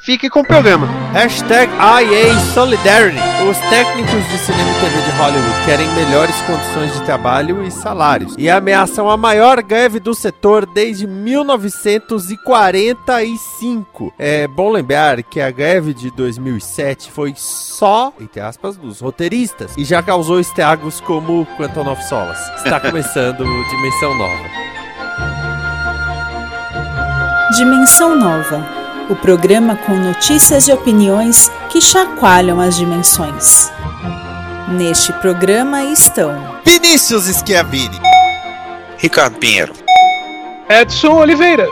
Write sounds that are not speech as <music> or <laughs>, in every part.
Fique com o programa. Hashtag IA Solidarity. Os técnicos de cinema e TV de Hollywood querem melhores condições de trabalho e salários e ameaçam a maior greve do setor desde 1945. É bom lembrar que a greve de 2007 foi só, entre aspas, dos roteiristas e já causou estragos como Quantum of Solace. Está <laughs> começando Dimensão Nova. Dimensão Nova o programa com notícias e opiniões que chacoalham as dimensões. Neste programa estão Vinícius Schiavini, Ricardo Pinheiro, Edson Oliveira,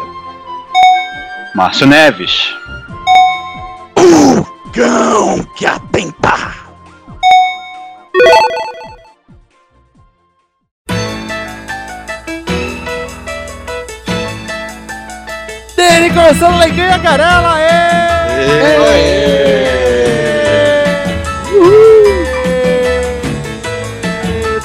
Márcio Neves, o cão que atenta. Dele, começando alegria, carela!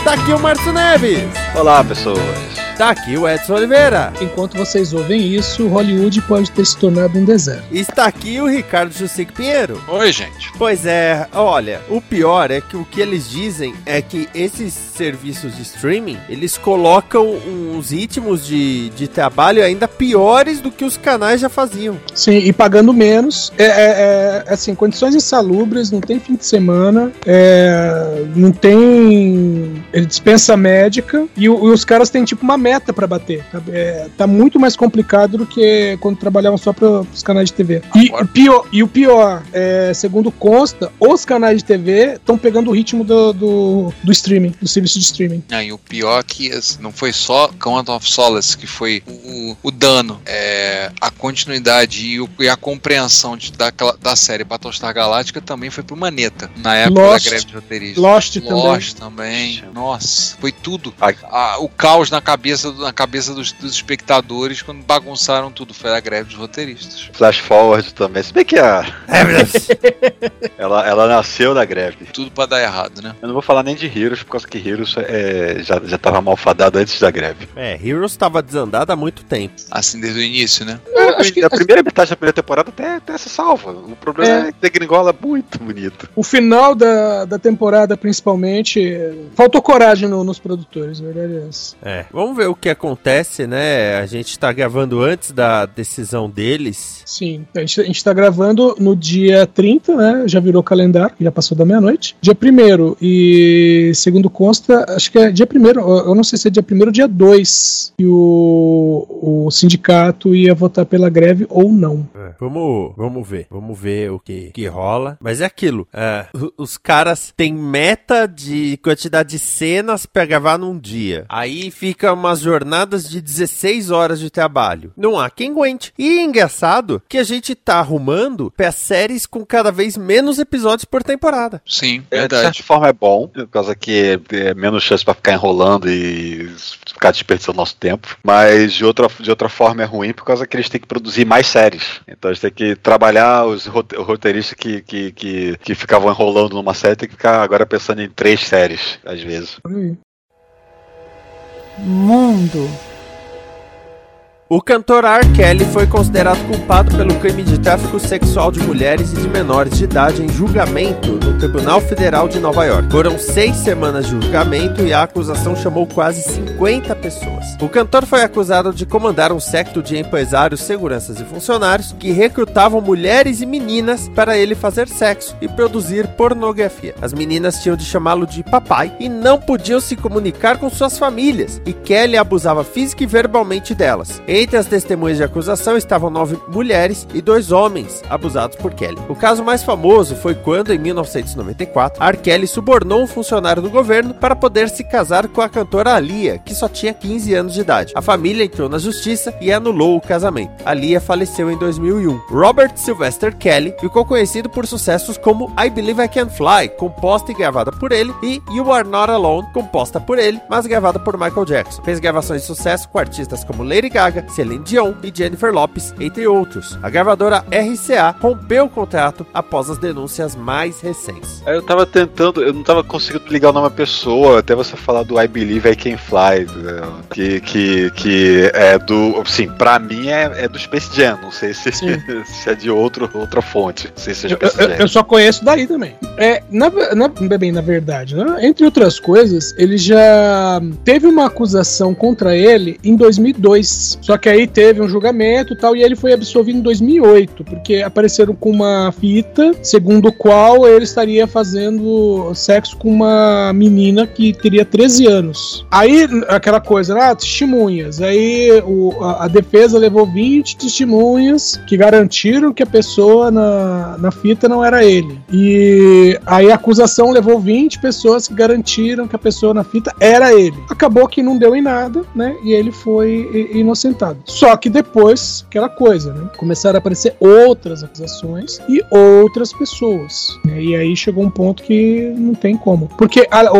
Tá aqui o Márcio Neves! Olá, pessoas! Tá aqui o Edson Oliveira. Enquanto vocês ouvem isso, Hollywood pode ter se tornado um deserto. Está aqui o Ricardo Jussic Pinheiro. Oi, gente. Pois é, olha, o pior é que o que eles dizem é que esses serviços de streaming, eles colocam uns ritmos de, de trabalho ainda piores do que os canais já faziam. Sim, e pagando menos. É, é, é assim, condições insalubres, não tem fim de semana, é, não tem dispensa médica, e, e os caras têm tipo uma meta para bater. Tá, é, tá, muito mais complicado do que quando trabalhavam só para os canais de TV. E o pior, e o pior é, segundo consta, os canais de TV estão pegando o ritmo do, do, do, streaming, do serviço de streaming. Ah, e o pior é que não foi só Quantum of Solace que foi o, o dano, é, a continuidade e, o, e, a compreensão de, da, da série Battlestar Galactica também foi pro Maneta, na época Lost, da greve de roteiristas. Lost, também. Lost também. Nossa, foi tudo. A, a, o caos na cabeça cabeça, na cabeça dos, dos, espectadores quando bagunçaram tudo. Foi a greve dos roteiristas. Flash forward também. Se bem que a. <laughs> ela, ela nasceu da greve. Tudo pra dar errado, né? Eu não vou falar nem de Heroes, por causa que Heroes é, já, já tava malfadado antes da greve. É, Heroes tava desandado há muito tempo. Assim, desde o início, né? É, acho que a primeira metade da primeira temporada até, até se salva. O problema é, é que degringola muito bonito. O final da, da temporada, principalmente, faltou coragem no, nos produtores, verdade é essa. É, vamos ver ver o que acontece, né? A gente tá gravando antes da decisão deles. Sim, a gente, a gente tá gravando no dia 30, né? Já virou calendário, já passou da meia-noite. Dia 1 e segundo consta, acho que é dia 1 eu não sei se é dia 1 ou dia 2 que o, o sindicato ia votar pela greve ou não. É, vamos, vamos ver, vamos ver o que, que rola. Mas é aquilo, é, os caras têm meta de quantidade de cenas pra gravar num dia. Aí fica uma umas jornadas de 16 horas de trabalho. Não há quem aguente. E é engraçado que a gente tá arrumando para séries com cada vez menos episódios por temporada. Sim, verdade. De certa forma é bom, por causa que é menos chance para ficar enrolando e ficar desperdiçando nosso tempo. Mas de outra, de outra forma é ruim por causa que eles têm que produzir mais séries. Então eles têm que trabalhar os roteiristas que, que, que, que ficavam enrolando numa série, tem que ficar agora pensando em três séries, às vezes. Mundo o cantor R. Kelly foi considerado culpado pelo crime de tráfico sexual de mulheres e de menores de idade em julgamento no Tribunal Federal de Nova York. Foram seis semanas de julgamento e a acusação chamou quase 50 pessoas. O cantor foi acusado de comandar um secto de empresários, seguranças e funcionários que recrutavam mulheres e meninas para ele fazer sexo e produzir pornografia. As meninas tinham de chamá-lo de papai e não podiam se comunicar com suas famílias, e Kelly abusava física e verbalmente delas Entre as testemunhas de acusação estavam nove mulheres e dois homens abusados por Kelly. O caso mais famoso foi quando, em 1994, R. Kelly subornou um funcionário do governo para poder se casar com a cantora Alia, que só tinha 15 anos de idade. A família entrou na justiça e anulou o casamento. Alia faleceu em 2001. Robert Sylvester Kelly ficou conhecido por sucessos como I Believe I Can Fly, composta e gravada por ele, e You Are Not Alone, composta por ele, mas gravada por Michael Jackson. Fez gravações de sucesso com artistas como Lady Gaga, Celine Dion e Jennifer Lopez, entre outros. A gravadora RCA rompeu o contrato após as denúncias mais recentes. Eu tava tentando, eu não tava conseguindo ligar o nome da pessoa, até você falar do I Believe I Can Fly, né, que, que, que é do, assim, pra mim é, é do Space Jam, não sei se, <laughs> se é de outro, outra fonte, não sei se seja Eu, Space eu- eu só conheço daí também. É, na, na, bem, na verdade, né? entre outras coisas, ele já teve uma acusação contra ele em 2002. Só que aí teve um julgamento tal, e ele foi absolvido em 2008, porque apareceram com uma fita, segundo o qual ele estaria fazendo sexo com uma menina que teria 13 anos. Aí, aquela coisa, ah, testemunhas. Aí o- a, a defesa levou 20 testemunhas que garantiram que a pessoa na, na fita não era ele. E aí a acusação levou 20 pessoas que garantiram que a pessoa na fita era ele. Acabou que não deu em nada, né? E ele foi i- Só que depois, aquela coisa, né? Começaram a aparecer outras acusações e outras pessoas. né? E aí chegou um ponto que não tem como. Porque a- o-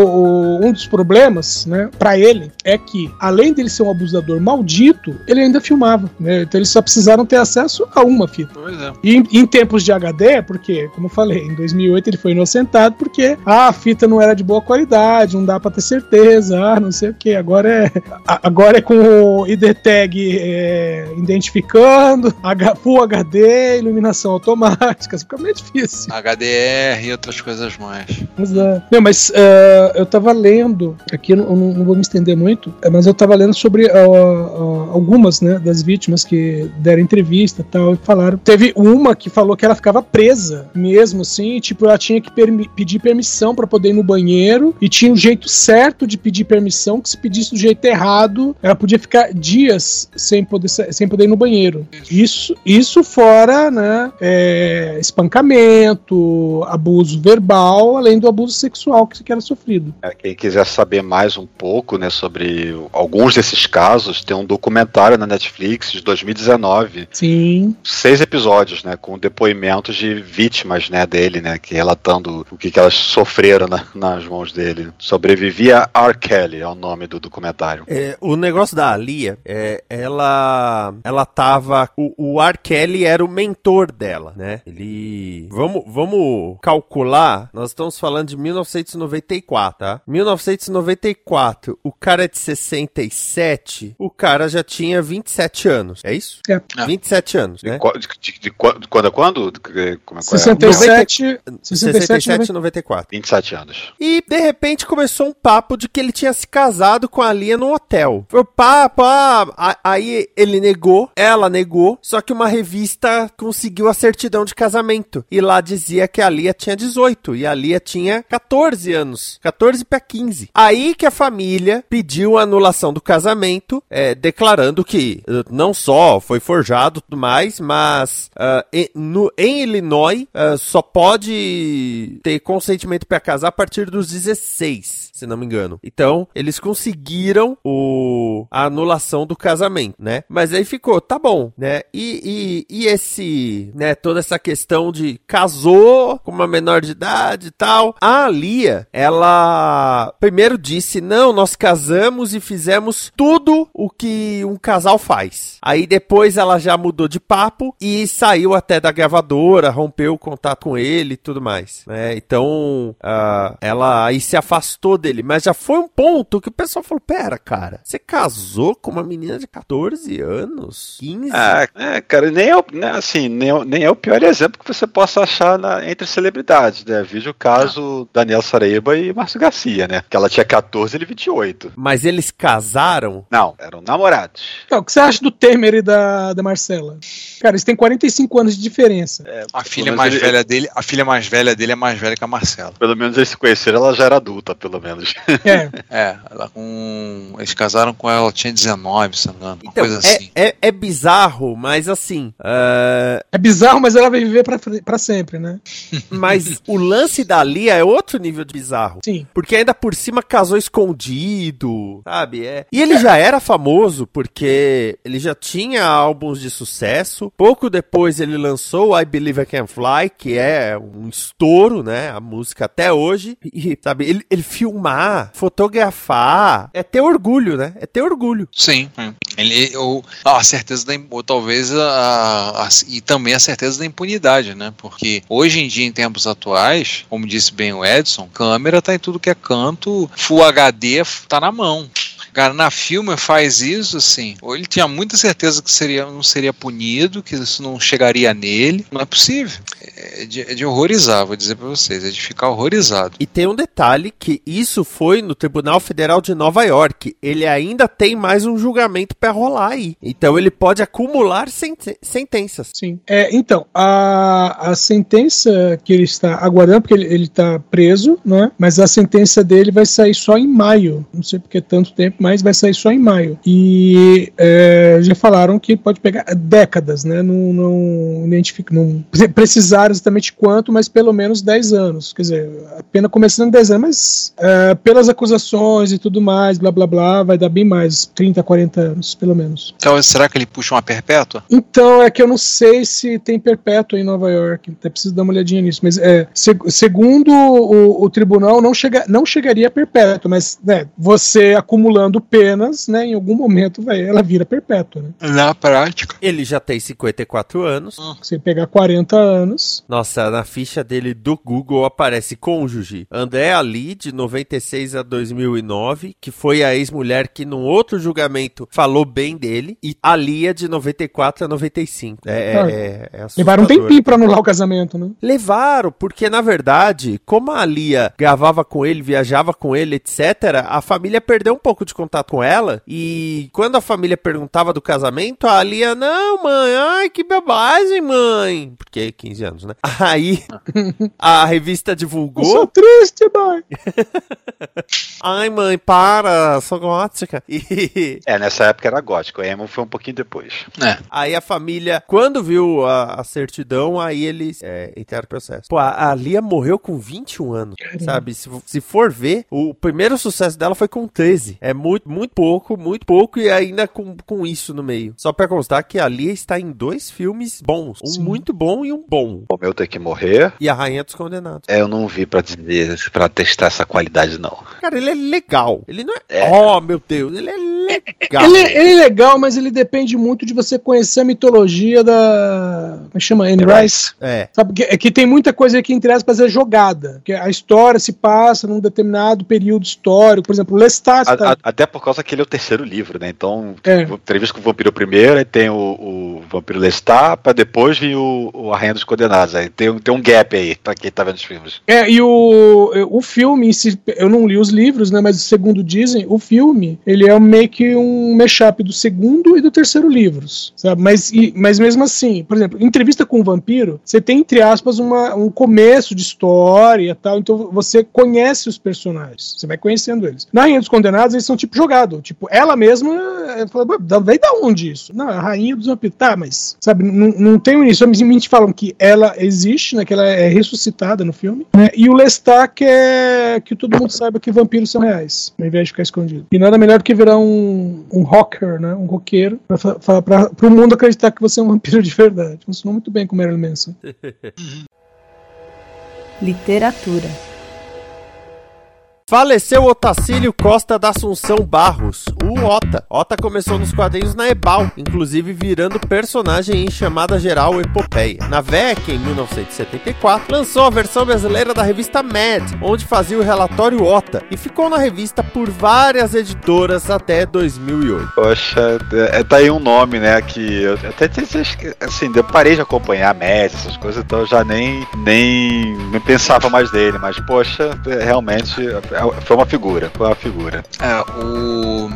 o- um dos problemas, né, para ele, é que, além dele ser um abusador maldito, ele ainda filmava. Né? Então eles só precisaram ter acesso a uma fita. Pois é. E em, em tempos de HD, porque, como eu falei, em 2008 ele foi inocentado porque ah, a fita não era de boa qualidade, não dá pra ter certeza, ah, não sei o que. Agora é, agora é com o ID tag é, identificando, H, Full HD, iluminação automática, fica meio difícil. HDR e outras coisas mais. Mas, é. Não, mas é, eu tava lendo, aqui eu não, não- vou me estender muito, mas eu tava lendo sobre ó, ó, algumas né, das vítimas que deram entrevista e tal, e falaram. Teve uma que falou que ela ficava presa mesmo, assim, tipo, ela tinha que permi- pedir permissão pra poder ir no banheiro, e tinha um jeito certo de pedir permissão, que se pedisse do jeito errado, ela podia ficar dias sem poder, sem poder ir no banheiro. Isso, isso fora, né, é, espancamento, abuso verbal, além do abuso sexual que, que era sofrido. É, Quem quiser saber mais um pouco né, sobre alguns desses casos, tem um documentário na Netflix de 2019, Sim. seis episódios, né, com depoimentos de vítimas, né, dele, né, que relatando o que, que elas sofreram na- nas mãos dele. Sobrevivia R. Kelly é o nome do documentário. É, o negócio da Alia, é, ela, ela tava, o, o R. Kelly era o mentor dela, né? Ele, vamos, vamos calcular, nós estamos falando de 1994, tá? 1994, o cara é de 67, o cara já tinha 27 anos, é isso? É. 27 anos, né? De, de- de qu- de quando a quando? Como é, qual é? 67, 67, 67 e 94. 27 anos. E de repente começou um papo de que ele tinha se casado com a Lia no hotel. Foi papo, ah, a- aí ele negou, ela negou, só que uma revista conseguiu a certidão de casamento. E lá dizia que a Lia tinha 18 e a Lia tinha 14 anos. 14 para 15. Aí que a família pediu a anulação do casamento, é, declarando que eh, não só foi forjado tudo mais, mas ah, em, no- em Illinois ah, só pode ter consentimento para casar a partir dos 16, se não me engano. Então, eles conseguiram o, a anulação do casamento, né? Mas aí ficou, tá bom, né? E, e, e esse, né, toda essa questão de casou com uma menor de idade e tal. A Lia, ela primeiro disse: não, nós casamos e fizemos tudo o que um casal faz. Aí depois ela já mudou de papo e saiu até da gravadora, rompeu o contato com ele e tudo mais. né? Então ah, ela aí se afastou dele, mas já foi um ponto que o pessoal falou: pera, cara, você casou com uma menina de 14 anos? 15? Ah, é, cara, nem é, o- né, assim, nem, é o- nem é o pior exemplo que você possa achar na- entre celebridades, né? Veja o caso Daniel Saraiva e Márcio Garcia, né? Que ela tinha 14 e ele 28. Mas eles casaram? Não, eram namorados. Então, o que você acha do Temer e da, da Marcela? Cara, eles têm 45 anos de diferença. A filha mais ele- velha dele, a filha mais velha dele é mais velha que a Marcela. Pelo menos eles se conheceram, ela já era adulta, pelo menos. É. É, ela com. Eles casaram com ela, ela tinha 19, se não me engano. Então, coisa é, assim. é, é bizarro, mas assim. ah, É bizarro, mas ela vai viver pra, pra sempre, né? <laughs> mas o lance da Lia é outro nível de bizarro. Sim. Porque ainda por cima casou escondido, sabe? É. E ele já era famoso porque ele já tinha álbuns de sucesso. Pouco depois ele lançou I Believe I Can Fly, que é um estouro, né? A música até hoje. E, sabe, ele, ele filmar, fotografar, é ter orgulho, né? É ter orgulho. Sim, é. Ele ou a certeza da ou talvez a, a- e também a certeza da impunidade, né? Porque hoje em dia em tempos atuais, como disse bem o Edson, câmera tá em tudo que é canto, Full HD tá na mão. Cara, na filme faz isso assim. Ou ele tinha muita certeza que seria, não seria punido, que isso não chegaria nele. Não é possível. É de, é de horrorizar, vou dizer pra vocês. É de ficar horrorizado. E tem um detalhe que isso foi no Tribunal Federal de Nova York. Ele ainda tem mais um julgamento pra rolar aí. Então ele pode acumular sente- sentenças. Sim. É, então, a, a sentença que ele está aguardando, porque ele, ele está preso, né? Mas a sentença dele vai sair só em maio. Não sei porque é tanto tempo, mas vai sair só em maio. E é, já falaram que pode pegar décadas, né? Não, não identifica, não precisaram exatamente quanto, mas pelo menos 10 anos. Quer dizer, a pena começando em 10 anos, mas é, pelas acusações e tudo mais, blá blá blá, vai dar bem mais, 30, 40 anos, pelo menos. Então, será que ele puxa uma perpétua? Então, é que eu não sei se tem perpétua em Nova York. Até preciso dar uma olhadinha nisso. Mas é, se- segundo o, o tribunal, não, chega, não chegaria a perpétua. Mas né, você acumulando penas, né, em algum momento vai, ela vira perpétua. Né? Na prática. Ele já tem 54 anos. Você pegar 40 anos. Nossa, na ficha dele do Google aparece cônjuge André Ali, de 96 a 2009, que foi a ex-mulher que num outro julgamento falou bem dele, e a Lia, de 94 a 95. É, é, Ah, é, é Levaram um tempinho pra anular o casamento, né? Levaram, porque na verdade, como a Lia gravava com ele, viajava com ele, etc., a família perdeu um pouco de contato com ela. E quando a família perguntava do casamento, a Lia, não, mãe, ai, que bobagem, mãe. Porque 15 anos, né? <laughs> Aí a revista Eu divulgou. sou triste, mãe. <laughs> Ai, mãe, para, sou gótica. <laughs> E É, nessa época era gótico, o emo foi um pouquinho depois. É. Aí a família, quando viu a, a certidão, aí eles é, entraram no processo. Pô, a, a Lia morreu com 21 anos, sabe? Se, se for ver, o primeiro sucesso dela foi com 13. É muito, muito pouco, muito pouco e ainda com, com isso no meio. Só pra constar que a Lia está em dois filmes bons. Um Sim. muito bom e um bom. O meu tem que morrer. E a Rainha dos Condenados. É, eu não vi pra dizer, pra testar essa qualidade, não. Cara, ele é legal. Ele não é... É. Oh, meu Deus. Ele é legal. Ele, ele é legal, mas ele depende muito de você conhecer a mitologia da. Como é que chama? Anne Rice. É. Sabe, que, é que tem muita coisa aí que entre aspas é jogada. Que a história se passa num determinado período histórico. Por exemplo, Lestat. A- tá- a- até por causa que ele é o terceiro livro, né? Então, É. entrevista com o Vampiro primeiro, aí tem o, o Vampiro Lestat, pra depois vir o, o A Rainha dos Condenados. Aí tem, um- tem um gap aí, pra quem tá vendo os filmes. É, e o, o filme, em si, eu não li os livros, né? Mas segundo dizem, o filme ele é meio que um mashup do segundo e do terceiro livros, sabe? Mas, e- mas mesmo assim, por exemplo, entrevista com o vampiro, você tem, entre aspas, uma, um começo de história tal, então você conhece os personagens, você vai conhecendo eles. Na Rainha dos Condenados, eles são tipo jogados, tipo, ela mesma é, fala, "Pô, da- onde isso? Não, a Rainha dos Vampiros, tá, mas, sabe, não, não tem um início, simplesmente falam que ela existe, né, que ela é ressuscitada no filme, né, e o Lestat quer que todo mundo saiba que vampiros são reais, ao invés de ficar escondido. E nada melhor do que virar um, um rocker, né, um roqueiro, pra, pro mundo acreditar que você é um vampiro de verdade. Funcionou muito bem com Marilyn Manson. Literatura. Faleceu Otacílio Costa da Assunção Barros, o Ota. Ota começou nos quadrinhos na Ebal, inclusive virando personagem em chamada geral Epopeia. Na VEC, em 1974, lançou a versão brasileira da revista Mad, onde fazia o relatório Ota, e ficou na revista por várias editoras até 2008. Poxa, é, tá aí um nome, né, que eu até assim, eu parei de acompanhar a média, essas coisas, então eu já nem, nem, nem pensava mais dele, mas poxa, é, realmente é, foi uma figura, foi uma figura. É, o.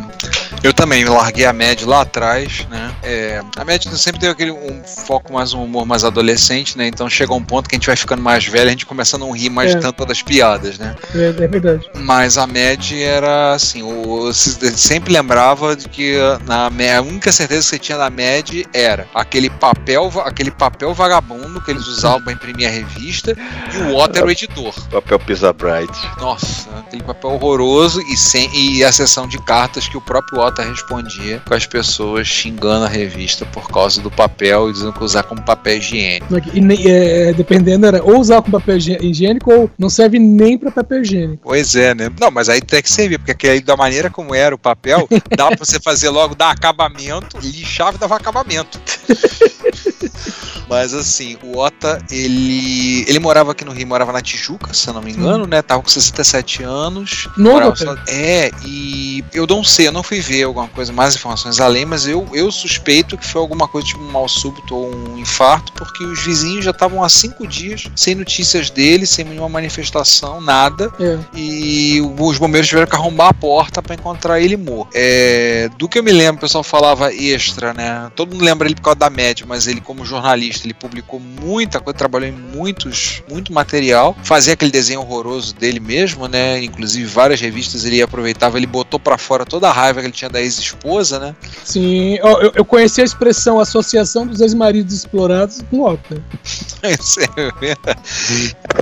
Eu também larguei a Mad lá atrás, né? É, a Mad sempre teve aquele um foco mais um humor mais adolescente, né? Então chega um ponto que a gente vai ficando mais velho, a gente começa a não rir mais É. tanto das piadas, né? É, é verdade. Mas a Mad era assim, o, se- sempre lembrava de que na, a única certeza que você tinha da Mad era aquele papel, aquele papel vagabundo que eles usavam para imprimir a revista e o Otto era o editor. Papel Pizza Bright. Nossa, aquele papel horroroso e, sem, e a sessão de cartas que o próprio Otto respondia com as pessoas xingando a revista por causa do papel e dizendo que usar como papel higiênico. E, nem- é, dependendo, era ou usar com papel higiênico ou não serve nem pra papel higiênico. Pois é, né? Não, mas aí tem que servir, porque aquele, da maneira como era o papel, dava pra você fazer logo, dar acabamento, lixava e dava acabamento. <laughs> Mas assim, o Ota, ele. Ele morava aqui no Rio, morava na Tijuca, se eu não me engano, né? Tava com 67 anos. Novo morava só- É, e eu não sei, eu não fui ver alguma coisa, mais informações além, mas eu, eu suspeito que foi alguma coisa tipo um mal súbito ou um infarto, porque os vizinhos já estavam há cinco dias sem notícias dele, sem nenhuma manifestação, nada É. e os bombeiros tiveram que arrombar a porta para encontrar ele morto. É, do que eu me lembro, o pessoal falava extra, né? Todo mundo lembra ele por causa da média, mas ele como jornalista, ele publicou muita coisa, trabalhou em muitos, muito material, fazia aquele desenho horroroso dele mesmo, né? Inclusive várias revistas ele aproveitava, ele botou para fora toda a raiva que ele tinha da ex-esposa, né? Sim, eu, eu conheci a expressão Associação dos Ex-Maridos Explorados com Otto. <laughs> Isso é verdade.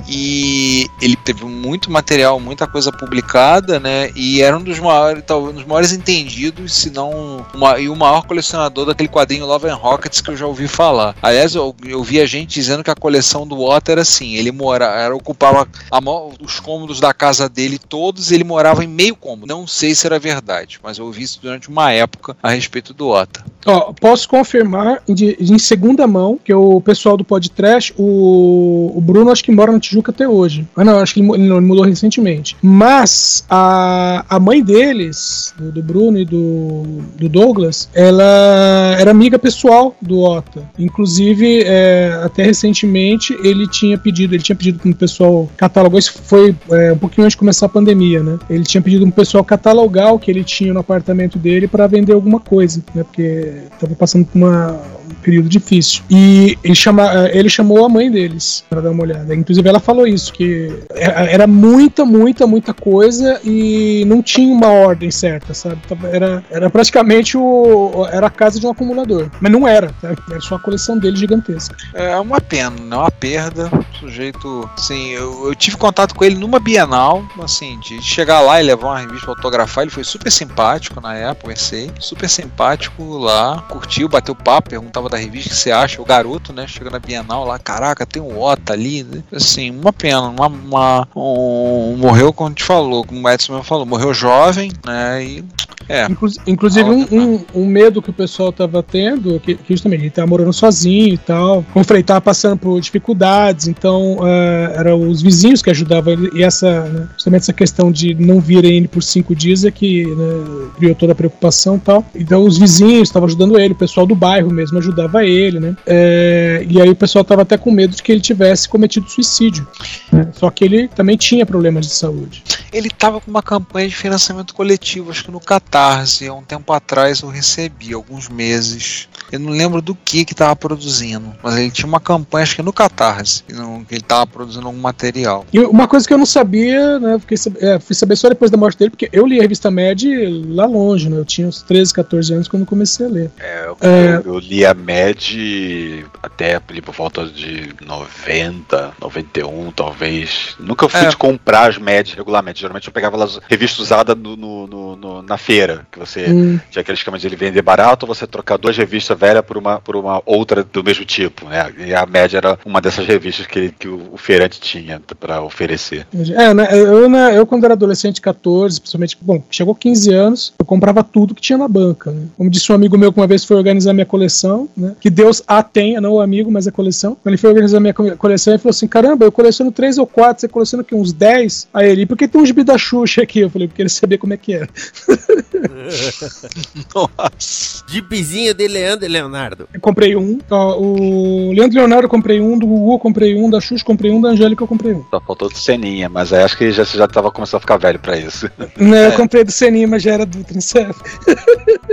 E ele teve muito material, muita coisa publicada, né? E era um dos maiores, talvez um dos maiores entendidos, se não uma, e o maior colecionador daquele quadrinho Love and Rockets que eu já ouvi falar. Aliás, eu, eu vi a gente dizendo que a coleção do Otto era assim, ele mora, era, ocupava a os cômodos da casa dele todos, ele morava em meio cômodo. Não sei se era verdade, mas eu ouvi isso durante uma época a respeito do Otto. Ó, posso confirmar de- em segunda mão que o pessoal do podcast, o, o Bruno acho que mora na Tijuca até hoje. Ah, não, acho que ele, ele ele mudou recentemente. Mas a, a mãe deles, do, do Bruno e do, do Douglas, ela era amiga pessoal do Ota. Inclusive, é, até recentemente ele tinha pedido, ele tinha pedido para o pessoal catalogar. Isso foi é, um pouquinho antes de começar pandemia, né? Ele tinha pedido o pessoal catalogar o que ele tinha no apartamento dele para vender alguma coisa, né? Porque estava passando por uma, um período difícil. E ele, chama, eh, ele chamou a mãe deles para dar uma olhada. Inclusive, ela falou isso: que era era muita, muita, muita coisa e não tinha uma ordem certa, sabe? Era, era praticamente o, era a casa de um acumulador. Mas não era, sabe? era só a coleção dele gigantesca. É uma pena, né? Uma perda. Sujeito, assim, eu, eu tive contato com ele numa Bienal, assim, de chegar lá e levar uma revista pra autografar. Ele foi super simpático na época, pensei. Super simpático lá, curtiu, bateu papo, perguntava da revista que você acha. O garoto, né? Chega na Bienal lá, caraca, tem um Ota ali. né? Assim, uma pena. Uma, uma- um- morreu, como te falou, como o Edson falou, morreu jovem, né? E. É. Inclu- inclusive, um, um, um medo que o pessoal tava tendo, que, que justamente ele tava morando sozinho e tal, como eu falei, tava passando por dificuldades, então eh, eram os vizinhos que ajudavam ele, e essa, né, justamente essa questão de não virem ele por cinco dias é que né, criou toda a preocupação e tal. Então os vizinhos estavam ajudando ele, o pessoal do bairro mesmo ajudava ele, né? Eh, e aí o pessoal tava até com medo de que ele tivesse cometido suicídio. né? Só que ele também tinha problemas de saúde. Ele tava com uma campanha de financiamento coletivo, acho que no Catarse. Há um tempo atrás eu recebi, alguns meses. Eu não lembro do que que tava produzindo, mas ele tinha uma campanha, acho que no Catarse, que não- que ele tava produzindo algum material. E uma coisa que eu não sabia, né? Fiquei, é, fui saber só depois da morte dele, porque eu li a revista Mad lá longe, né? Eu tinha uns 13, 14 anos quando comecei a ler. É, eu, É. eu- li a Mad até ali por volta de 90, 91, talvez. Nunca fui É. de comprar as Mad regularmente. Geralmente eu pegava elas revista usada no, no- no- no- na feira, que você Hum, tinha aquele esquema de ele vender barato ou você trocar duas revistas velhas por uma, por uma outra do mesmo tipo, né? E a Mad era uma dessas revistas que, que o, o feirante tinha para oferecer. é, né? Eu, né, eu, quando era adolescente, 14, principalmente, bom, chegou 15 anos, eu comprava tudo que tinha na banca. Né? Como disse um amigo meu que uma vez foi organizar minha coleção, né? Que Deus a tenha, não o amigo, mas a coleção. Quando ele foi organizar minha co- coleção, ele falou assim: caramba, eu coleciono 3 ou 4, você coleciona aqui uns 10? Aí ele, por que tem um gibi da Xuxa aqui? Eu falei, porque ele sabia como é que era. <laughs> <laughs> Nossa. Gibizinho de Leandro e Leonardo. Eu comprei um. Ó, o Leandro Leonardo eu comprei um, do Gugu eu comprei um, da Xuxa eu comprei um, da Angélica eu comprei um. Só faltou de ceninha, mas aí acho que já, você já tava começando a ficar velho pra isso. Né, eu comprei do Seninha, mas já era do Trincef. <laughs>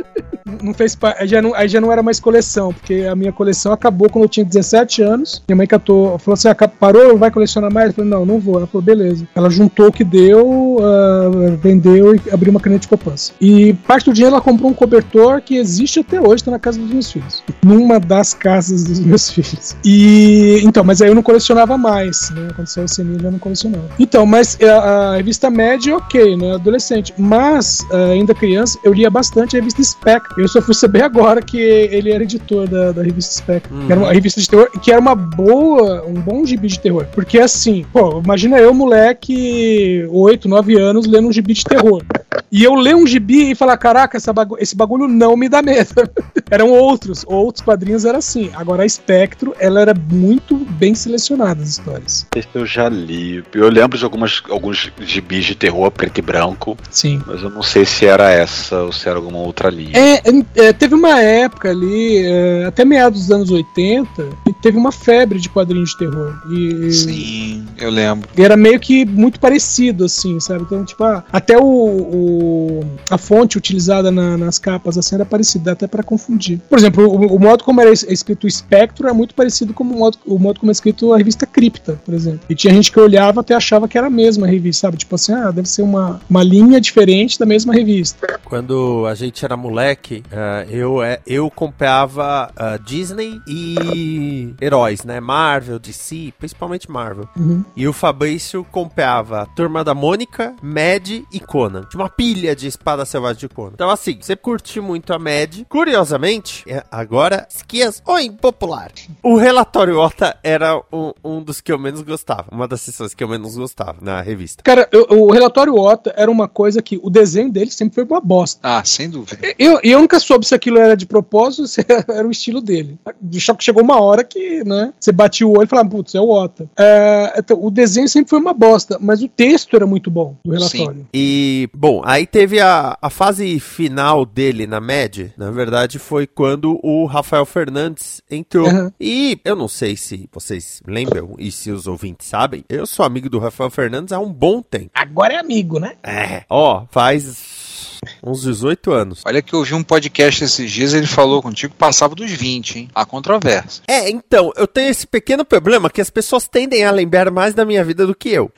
não fez aí já não, aí já não era mais coleção, porque a minha coleção acabou quando eu tinha 17 anos. Minha mãe catou, falou assim: ah, parou, vai colecionar mais? Eu falei, não, não vou. Ela falou, beleza. Ela juntou o que deu, ah, vendeu e abriu uma caneta de poupança. E parte do dinheiro ela comprou um cobertor que existe até hoje, tá na casa dos meus filhos. Numa das casas dos meus <laughs> filhos. E então, mas aí eu não colecionava mais, né? Saiu o Senil, eu não colecionava. Então, mas a, a revista média, ok, né? Adolescente. Mas, ah, ainda criança, eu lia bastante a revista Spec. Eu só fui saber agora que ele era editor da, da revista Spec. Uhum. Que era uma revista de terror, que era uma boa, um bom gibi de terror. Porque assim, pô, imagina eu, moleque, 8, 9 anos, lendo um gibi de terror. E eu ler um gibi e falar, caraca, essa bagu- esse bagulho não me dá medo. <laughs> Eram outros, outros quadrinhos era assim. Agora a Spectro, ela era muito bem selecionada as histórias. Esse eu já li. Eu lembro de algumas, alguns gibis de terror preto e branco, Sim. mas eu não sei se era essa ou se era alguma outra linha. É, é, teve uma época ali, é, até meados dos anos 80, que teve uma febre de quadrinhos de terror. E, Sim, eu lembro. E era meio que muito parecido, assim, sabe? Então, tipo, ah, até o, o- a fonte utilizada na- nas capas, assim, era parecida, dá até pra confundir. Por exemplo, o, o modo como era es- escrito o Espectro é muito parecido com o modo, o modo como é escrito a revista Cripta, por exemplo. E tinha gente que olhava até achava que era a mesma revista, sabe? Tipo assim, ah, deve ser uma, uma linha diferente da mesma revista. Quando a gente era moleque, ah, eu, é, eu comprava ah, Disney e heróis, né? Marvel, DC, principalmente Marvel. Uhum. E o Fabrício comprava Turma da Mônica, Mad e Conan. Tinha uma pilha de espada selvagem de Conan. Então, assim, você curte muito a Mad. Curiosamente, é, agora, esquias ou impopular. O relatório Ota era um, um dos que eu menos gostava. Uma das sessões que eu menos gostava na revista. Cara, eu- o relatório Ota era uma coisa que o desenho dele sempre foi uma bosta. Ah, sem dúvida. Eu, eu nunca soube se aquilo era de propósito ou <laughs> se era o estilo dele. Só que chegou uma hora que, né, você batia o olho e falava, putz, é o Ota. É, então, o desenho sempre foi uma bosta, mas o texto era muito bom do relatório. E, bom, aí teve a, a fase final dele na MED. Na verdade, foi quando o Rafael Fernandes entrou. Aham. E eu não sei se vocês lembram e se os ouvintes sabem, eu sou amigo do Rafael Fernandes há um bom tempo. Agora é amigo, né? É, ó, faz uns 18 anos. Olha que eu ouvi um podcast esses dias, ele falou contigo que passava dos 20, hein? Há controvérsia. É, então, eu tenho esse pequeno problema que as pessoas tendem a lembrar mais da minha vida do que eu.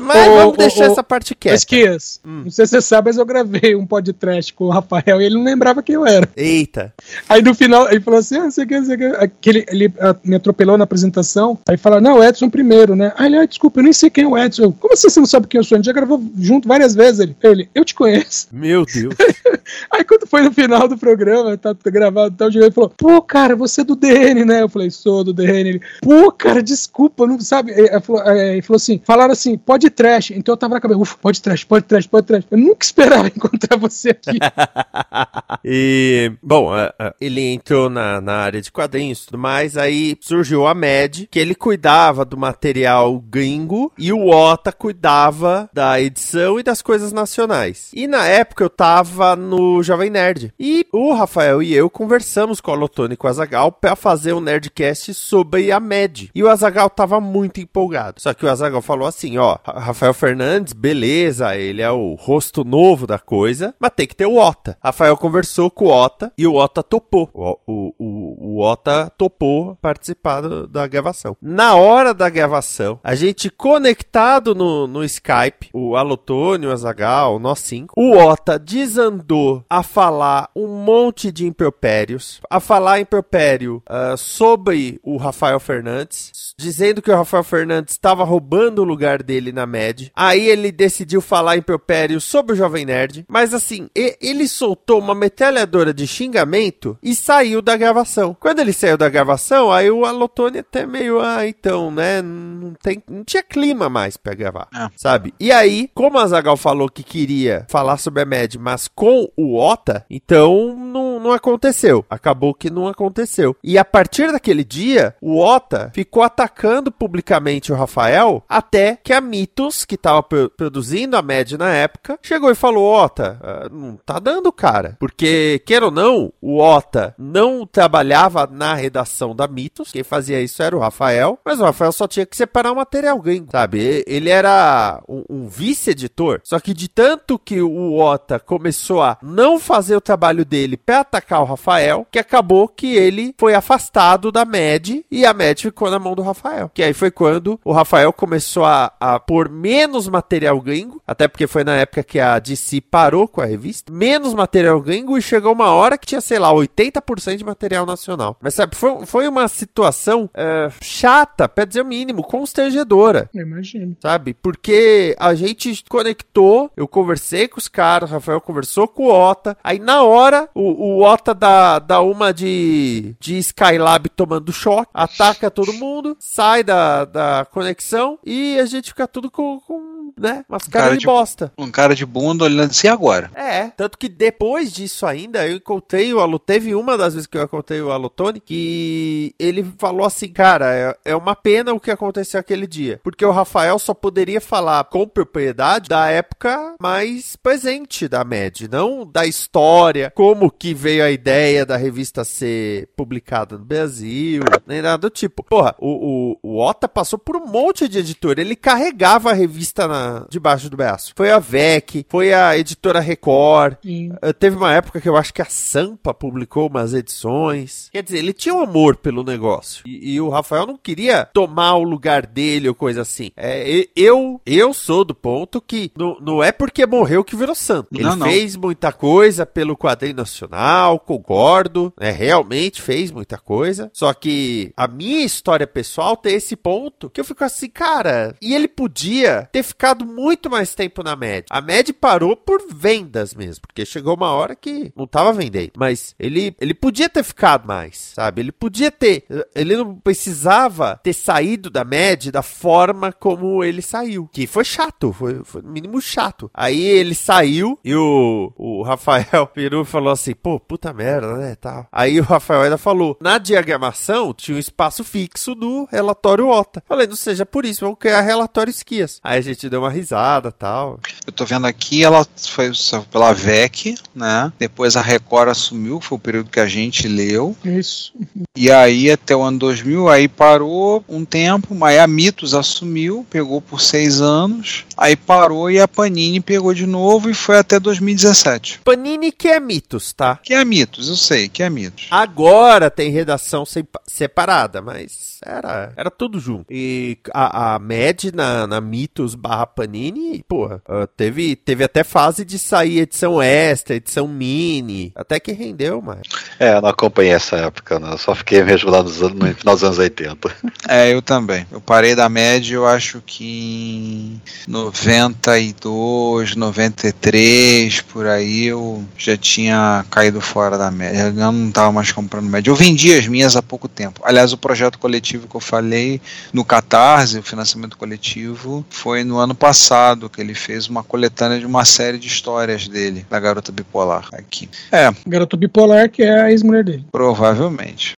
Mas Ô, vamos ô, deixar ô, essa parte quieta. Esquias, Hum. não sei se você sabe, mas eu gravei um podcast com o Rafael e ele não lembrava quem eu era. Eita. Aí no final ele falou assim: ah, não sei o que, não sei o que. Aquele, ele ah, me atropelou na apresentação. Aí fala: não, o Edson primeiro, né? Aí ele, ah, desculpa, eu nem sei quem é o Edson. Eu, Como assim você não sabe quem eu sou? A gente já gravou junto várias vezes. Ele, ele eu te conheço. Meu Deus. <laughs> Aí quando foi no final do programa, tá gravado e tal, ele falou: pô, cara, você é do DN, né? Eu falei: sou do DN. Ele, pô, cara, desculpa, não sabe. Ele falou, aí ele falou assim: falaram assim, pode trash. Então eu tava na cabeça: ufa, pode trash, pode trash, pode trash. Eu nunca esperava <laughs> encontrar você aqui. <laughs> e, bom, a- a- ele entrou na, na área de quadrinhos e tudo mais, aí surgiu a MED, que ele cuidava do material gringo e o Ota cuidava da edição e das coisas nacionais. E na época eu tava no Jovem Nerd. E o Rafael e eu conversamos com o Alotone e com o Azagal pra fazer um Nerdcast sobre a MED. E o Azagal tava muito empolgado. Só que o Azagal falou assim: ó, Ra- Rafael Fernandes, beleza, ele é o rosto novo da coisa, mas tem que ter o Ota. Rafael conversou com o Ota e o Ota topou. O, o, o, o Ota topou participar do- da gravação. Na hora da gravação, a gente conectado no, no Skype, o Alotone, o Azagal, nós cinco, o Ota desandou a falar um monte de impropérios, a falar impropério ah, sobre o Rafael Fernandes, dizendo que o Rafael Fernandes estava roubando o lugar dele na MED. Aí ele decidiu falar impropério sobre o Jovem Nerd, mas assim, ele soltou uma metralhadora de xingamento e saiu da gravação. Quando ele saiu da gravação, aí o Alotone até meio, ah, então, né, não, tem, não tinha clima mais pra gravar, Ah. sabe? E aí, como a Zagal falou que queria falar sobre a MED, mas com o Ota, então não, não aconteceu. Acabou que não aconteceu. E a partir daquele dia, o Ota ficou atacando publicamente o Rafael até que a Mitos, que estava produzindo a Mad na época, chegou e falou: Ota, uh, não tá dando, cara. Porque, quer ou não, o Ota não trabalhava na redação da Mitos. Quem fazia isso era o Rafael. Mas o Rafael só tinha que separar o material gringo, sabe? Ele era um, um vice-editor. Só que de tanto que o Ota começou a não fazer o trabalho dele para atacar o Rafael, que acabou que ele foi afastado da MED e a MED ficou na mão do Rafael. Que aí foi quando o Rafael começou a, a pôr menos material gringo, até porque foi na época que a DC parou com a revista, menos material gringo e chegou uma hora que tinha, sei lá, 80% de material nacional. Mas sabe, foi, foi uma situação uh, chata, pra dizer o mínimo, constrangedora. Eu imagino. Sabe? Porque a gente conectou, eu conversei com os caras, o Rafael conversou com o Ota, aí na hora o, o Ota dá, dá uma de, de Skylab tomando choque, ataca todo mundo, sai da, da conexão e a gente fica tudo com, com né, umas caras cara de, de, bosta. Um cara de bunda olhando assim agora. É, tanto que depois disso ainda, eu encontrei o Alu, teve uma das vezes que eu encontrei o Alutone, que ele falou assim, cara, é, é uma pena o que aconteceu aquele dia, porque o Rafael só poderia falar com propriedade da época mais presente da MED, não da história, como que veio a ideia da revista ser publicada no Brasil, nem nada do tipo. Porra, o, o, o Ota passou por um monte de editor, ele carregava a revista na, debaixo do braço. Foi a VEC, foi a editora Record, uh, teve uma época que eu acho que a Sampa publicou umas edições. Quer dizer, ele tinha um amor pelo negócio. E, e o Rafael não queria tomar o lugar dele ou coisa assim. É, eu, eu sou do ponto que não, não é porque morreu que virou santo. Ele não, não. fez muita coisa pelo quadrinho nacional, concordo, né? Realmente fez muita coisa. Só que a minha história pessoal tem esse ponto que eu fico assim, cara, e ele podia ter ficado muito mais tempo na média. A média parou por vendas mesmo, porque chegou uma hora que não tava vendendo. Mas ele, ele podia ter ficado mais, sabe? Ele podia ter. Ele não precisava ter saído da média da forma como ele saiu. Que foi chato, foi, foi no mínimo chato. Aí ele saiu e o, o Rafael <laughs> Peru falou assim: pô, puta merda, né? Tal. Aí o Rafael ainda falou: na diagramação tinha um espaço fixo do relatório OTA. Falei, não seja por isso, vamos criar relatório esquias. Aí a gente deu uma risada tal. Eu tô vendo aqui, ela foi pela VEC, né? Depois a Record assumiu, foi o período que a gente leu. Isso. E aí até o ano 2000, aí parou um tempo, mas a Mitos assumiu, pegou por seis anos, aí parou e a Panini pegou de novo e foi até 2017. Panini que é Mitos, tá? Que é Mitos, eu sei, que é Mitos. Agora tem redação separada, mas era, era tudo junto. E a, a MED na, na Mitos barra Panini, porra, uh, teve, teve até fase de sair edição extra, edição mini, até que rendeu, mas... É, eu não acompanhei essa época, não. Eu só fiquei mesmo lá nos anos, no final dos anos 80. <laughs> É, eu também. Eu parei da MED, eu acho que em 92, 93, por aí, eu já tinha caído fora da média. Eu não estava mais comprando média. Eu vendi as minhas há pouco tempo. Aliás, o projeto coletivo que eu falei no Catarse, o financiamento coletivo, foi no ano passado que ele fez uma coletânea de uma série de histórias dele, da garota bipolar. Aqui. É. Garota bipolar, que é a ex-mulher dele. Provavelmente.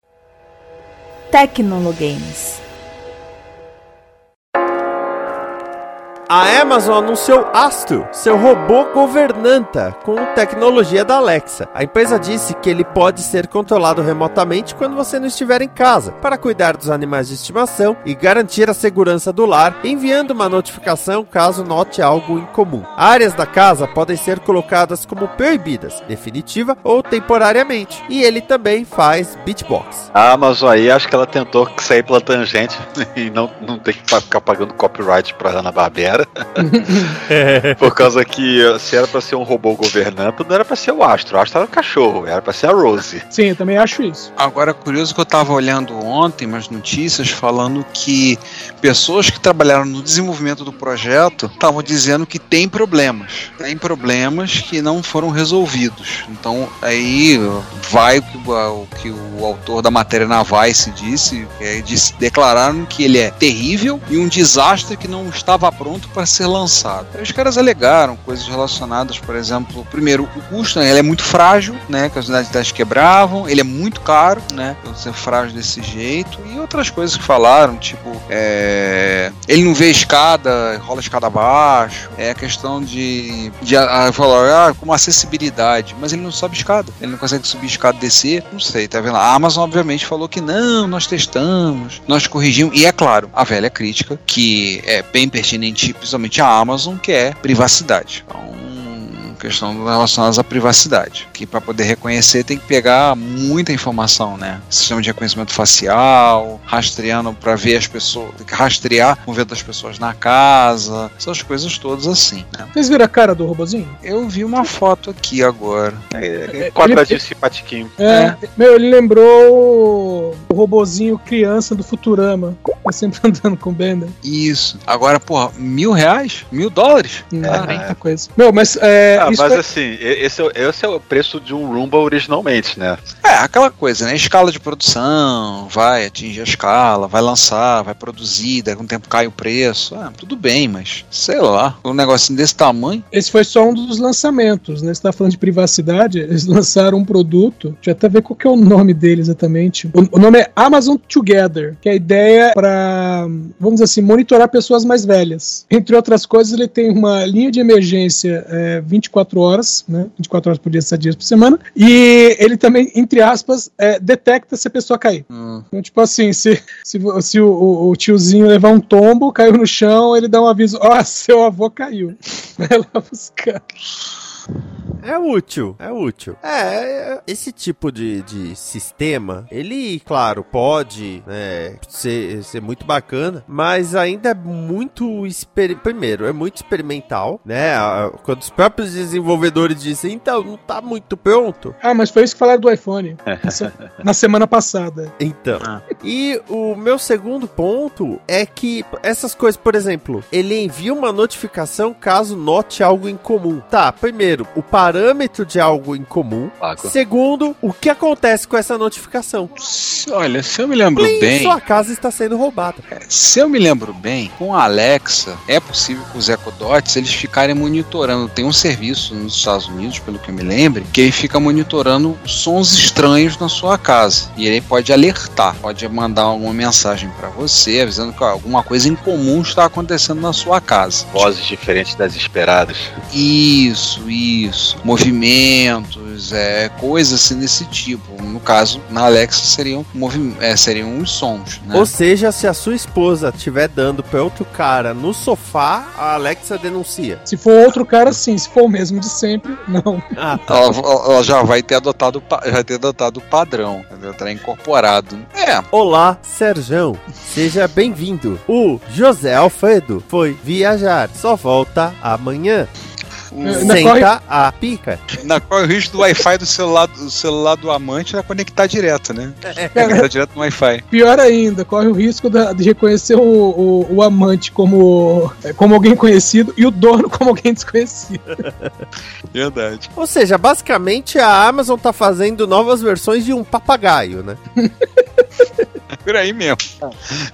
Tecnologames. A Amazon anunciou Astro, seu robô governanta, com tecnologia da Alexa. A empresa disse que ele pode ser controlado remotamente quando você não estiver em casa, para cuidar dos animais de estimação e garantir a segurança do lar, enviando uma notificação caso note algo incomum. Áreas da casa podem ser colocadas como proibidas, definitiva ou temporariamente, e ele também faz beatbox. A Amazon aí, acho que ela tentou sair pela tangente <laughs> e não, não ter que ficar pagando copyright para Ana Barbera <laughs> Por causa que se era pra ser um robô governante, não era pra ser o Astro. O Astro era o cachorro, era pra ser a Rose. Sim, eu também acho isso. Agora, curioso que eu tava olhando ontem umas notícias falando que pessoas que trabalharam no desenvolvimento do projeto estavam dizendo que tem problemas. Tem problemas que não foram resolvidos. Então, aí vai o que o, que o autor da matéria na Vice disse, é, disse, declararam que ele é terrível e um desastre que não estava pronto para ser lançado. Os caras alegaram coisas relacionadas, por exemplo, primeiro, o custo, né, ele é muito frágil, né, que as unidades quebravam, ele é muito caro, né, ser frágil desse jeito, e outras coisas que falaram, tipo, é, ele não vê escada, rola escada abaixo, é a questão de, de a, a, falar, ah, como acessibilidade, mas ele não sobe escada, ele não consegue subir escada e descer, não sei, tá vendo? A Amazon obviamente falou que não, nós testamos, nós corrigimos, e é claro, a velha crítica, que é bem pertinente, principalmente a Amazon, que é privacidade. Então, questão relacionadas à privacidade, que para poder reconhecer tem que pegar muita informação, né? Sistema de reconhecimento facial, rastreando para ver as pessoas, tem que rastrear o movimento das pessoas na casa, essas coisas todas assim, né? Vocês viram a cara do robozinho? Eu vi uma foto aqui agora. É, é, quadradinho simpatiquinho. É, é, meu, ele lembrou o robozinho criança do Futurama, tá sempre <laughs> andando com o Bender. Isso. Agora, porra, mil reais? Mil dólares? Não, é, muita coisa. Meu, mas é, ah, mas assim, esse é, esse é o preço de um Roomba originalmente, né? É, aquela coisa, né? Escala de produção, vai atingir a escala, vai lançar, vai produzir, daqui a um tempo cai o preço. Ah, tudo bem, mas sei lá, um negocinho desse tamanho. Esse foi só um dos lançamentos, né? Você tá falando de privacidade, eles lançaram um produto, deixa eu até ver qual que é o nome dele exatamente. O, o nome é Amazon Together, que é a ideia para, vamos dizer assim, monitorar pessoas mais velhas. Entre outras coisas, ele tem uma linha de emergência é, 24 24 horas, né? 24 horas por dia, 7 dias por semana. E ele também, entre aspas, é, detecta se a pessoa cair. Hum. Então, tipo assim, se, se, se o, o, o, tiozinho levar um tombo, caiu no chão, ele dá um aviso: Ó, oh, <laughs> seu avô caiu. Vai lá buscar. É útil, é útil. É, esse tipo de, de sistema, ele, claro, pode né, ser, ser muito bacana, mas ainda é muito. Exper... Primeiro, é muito experimental, né? Quando os próprios desenvolvedores dizem, então, não tá muito pronto. Ah, mas foi isso que falaram do iPhone <laughs> na semana passada. Então. Ah. E o meu segundo ponto é que essas coisas, por exemplo, ele envia uma notificação caso note algo em comum. Tá, primeiro, o parâmetro de algo em comum. Paco. Segundo, o que acontece com essa notificação? Olha, se eu me lembro Plim, bem. Sua casa está sendo roubada. É, se eu me lembro bem, com a Alexa, é possível que os Echo Dots eles ficarem monitorando. Tem um serviço nos Estados Unidos, pelo que eu me lembro, que ele fica monitorando sons estranhos na sua casa. E ele pode alertar, pode mandar uma mensagem para você avisando que ó, alguma coisa incomum está acontecendo na sua casa. Vozes diferentes das esperadas. Isso, isso movimentos, é, coisas assim desse tipo. No caso, na Alexa seriam, é, seriam os sons. Né? Ou seja, se a sua esposa estiver dando para outro cara no sofá, a Alexa denuncia. Se for outro cara, sim. Se for o mesmo de sempre, não. Ah, tá. ela, ela, já vai ter adotado, já ter adotado o padrão, entendeu? Terá incorporado. É. Olá, Serjão. Seja bem-vindo. O José Alfredo foi viajar. Só volta amanhã. Senta corre... a pica. Na qual o risco do Wi-Fi do celular, do celular do amante é conectar direto, né? É. Conectar direto no Wi-Fi. Pior ainda, corre o risco de reconhecer o, o, o, amante como, como alguém conhecido e o dono como alguém desconhecido. <laughs> Verdade. Ou seja, basicamente a Amazon tá fazendo novas versões de um papagaio, né? <laughs> Por aí mesmo.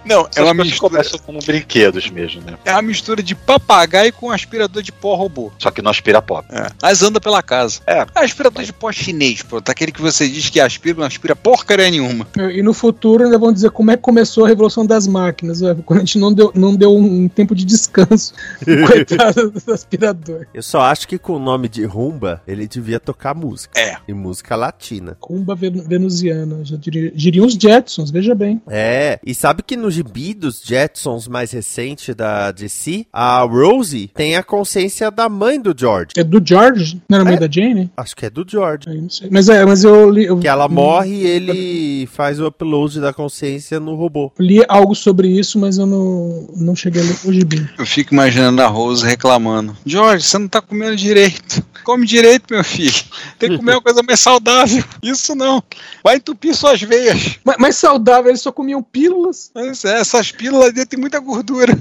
Não, Só ela mistura. começa como brinquedos mesmo, né? É uma mistura de papagaio com aspirador de pó robô. Só que não aspira pó. É. Mas anda pela casa. É. é aspirador de pó chinês, pô. Tá aquele que você diz que aspira, não aspira porcaria nenhuma. E no futuro ainda vão dizer como é que começou a revolução das máquinas, velho. Quando a gente não deu, não deu um tempo de descanso. <laughs> Coitado do aspirador. Eu só acho que com o nome de Rumba, ele devia tocar música. É. E música latina. Rumba venusiana. Já diria, diriam os Jetsons, veja bem. É, e sabe que no gibi dos Jetsons mais recente da DC, a Rosie tem a consciência da mãe do George. É do George? Não era a mãe é, da Jane? Acho que é do George. Mas é, mas eu li. Eu, que ela morre e ele faz o upload da consciência no robô. li algo sobre isso, mas eu não, não cheguei a ler o gibi. Eu fico imaginando a Rose reclamando: George, você não tá comendo direito. Come direito, meu filho. Tem que comer uma coisa mais saudável. Isso não. Vai entupir suas veias. Mas, mais saudável, eles só comiam pílulas. Mas é, essas pílulas dentro tem muita gordura.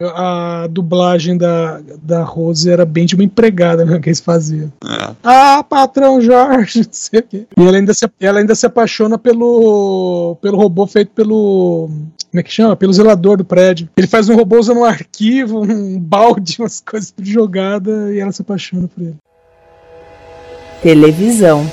A dublagem da, da Rose era bem de uma empregada né, que eles faziam. É. Ah, patrão Jorge, <laughs> não sei o quê. E ela ainda se, ela ainda se apaixona pelo, pelo robô feito pelo Como é que chama? Pelo zelador do prédio. Ele faz um robô usando um arquivo, um balde, <laughs> umas coisas jogada e ela se apaixona por ele. Televisão.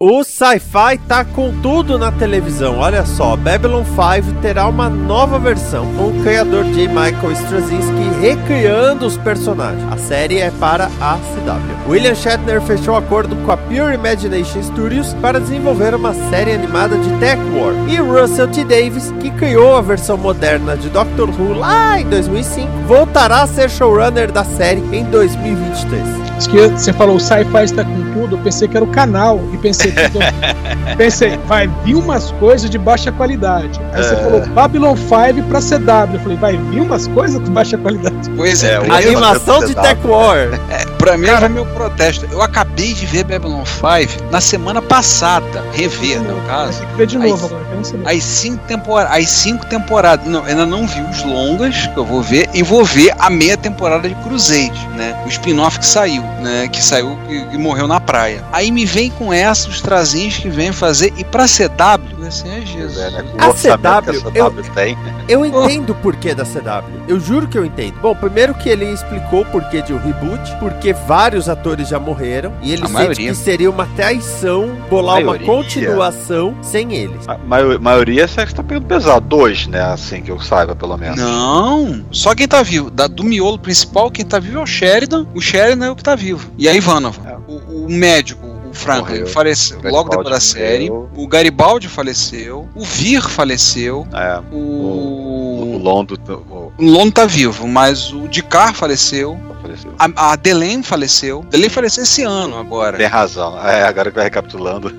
O sci-fi tá com tudo na televisão. Olha só, Babylon 5 terá uma nova versão com o criador J. Michael Straczynski recriando os personagens. A série é para a CW. William Shatner fechou acordo com a Pure Imagination Studios para desenvolver uma série animada de Tech War. E Russell T. Davis, que criou a versão moderna de Doctor Who lá em 2005, voltará a ser showrunner da série em 2023. Que você falou, o sci-fi está com tudo, eu pensei que era o canal e pensei, tudo, <laughs> pensei, vai vir umas coisas de baixa qualidade. Aí você É. falou Babylon 5 pra CW. Eu falei, vai vir umas coisas de baixa qualidade. Pois é, É, o- primeiro- Animação de. Tech War. <laughs> Pra mim era meu protesto. Eu acabei de ver Babylon 5 na semana passada, rever, no caso. Tem que ver de novo agora. As cinco, tempora as cinco temporadas. Não, ainda não vi os longas que eu vou ver e vou ver a meia temporada de Crusade, né? O spin-off que saiu, né? Que saiu e, morreu na praia. Aí me vem com essa, os trazinhos que vem fazer. E pra CW, assim, é Jesus. É, né, com A CW, que a CW tem. Eu entendo o porquê da CW. Eu juro que eu entendo. Bom, primeiro que ele explicou o porquê de um reboot, porque vários atores já morreram e ele A sente maioria. que seria uma traição bolar uma continuação sem eles. A maio- maioria você está pegando pesado. Dois, né? Assim que eu saiba, pelo menos. Não, só quem tá vivo. Da, do miolo principal, quem tá vivo é o Sheridan. O Sheridan é o que tá vivo. E a Ivanova. O, o médico, Franklin, Morreu. faleceu Garibaldi logo depois da série. morreu. O Garibaldi faleceu. O Vir faleceu. É. O. O Londo o- O Lon tá vivo, mas o Dicar faleceu. Apareceu. A, a Delane faleceu. Delane faleceu esse ano agora. Tem razão. É, agora que vai recapitulando.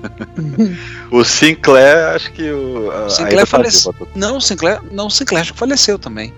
<laughs> o Sinclair, acho que o. a- Sinclair ainda tá faleceu. vivo, Não, o Sinclair, não, o Sinclair acho que faleceu também.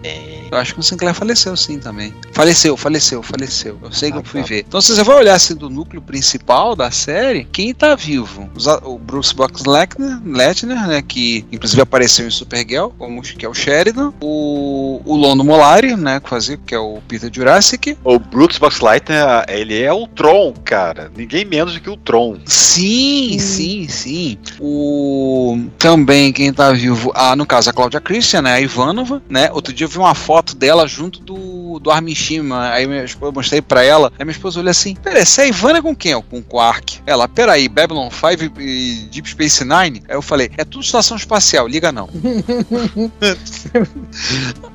Eu acho que o Sinclair faleceu sim também. Faleceu, faleceu, faleceu. Eu sei que Ah, eu fui tá. ver. Então se você vai olhar assim do núcleo principal da série, quem tá vivo? O Bruce Box Lettner, Lettner, né, que inclusive apareceu em Supergirl, como que é o Sheridan, o, o Londo Molari, né, que fazia, que é o Peter Jurassic. O Brooks Boxleitner, ele é o Tron, cara. Ninguém menos do que o Tron. Sim, sim, sim. O também quem tá vivo, ah, no caso a Cláudia Christian, né, a Ivanova, né? Outro dia eu vi uma foto dela junto do, do Armin Shimmer, aí minha esposa, eu mostrei pra ela, aí minha esposa olhou assim, pera, essa é a Ivana com quem? Com o Quark. Ela, peraí, Babylon 5 e Deep Space Nine? Aí eu falei, é tudo estação espacial, liga não. <laughs>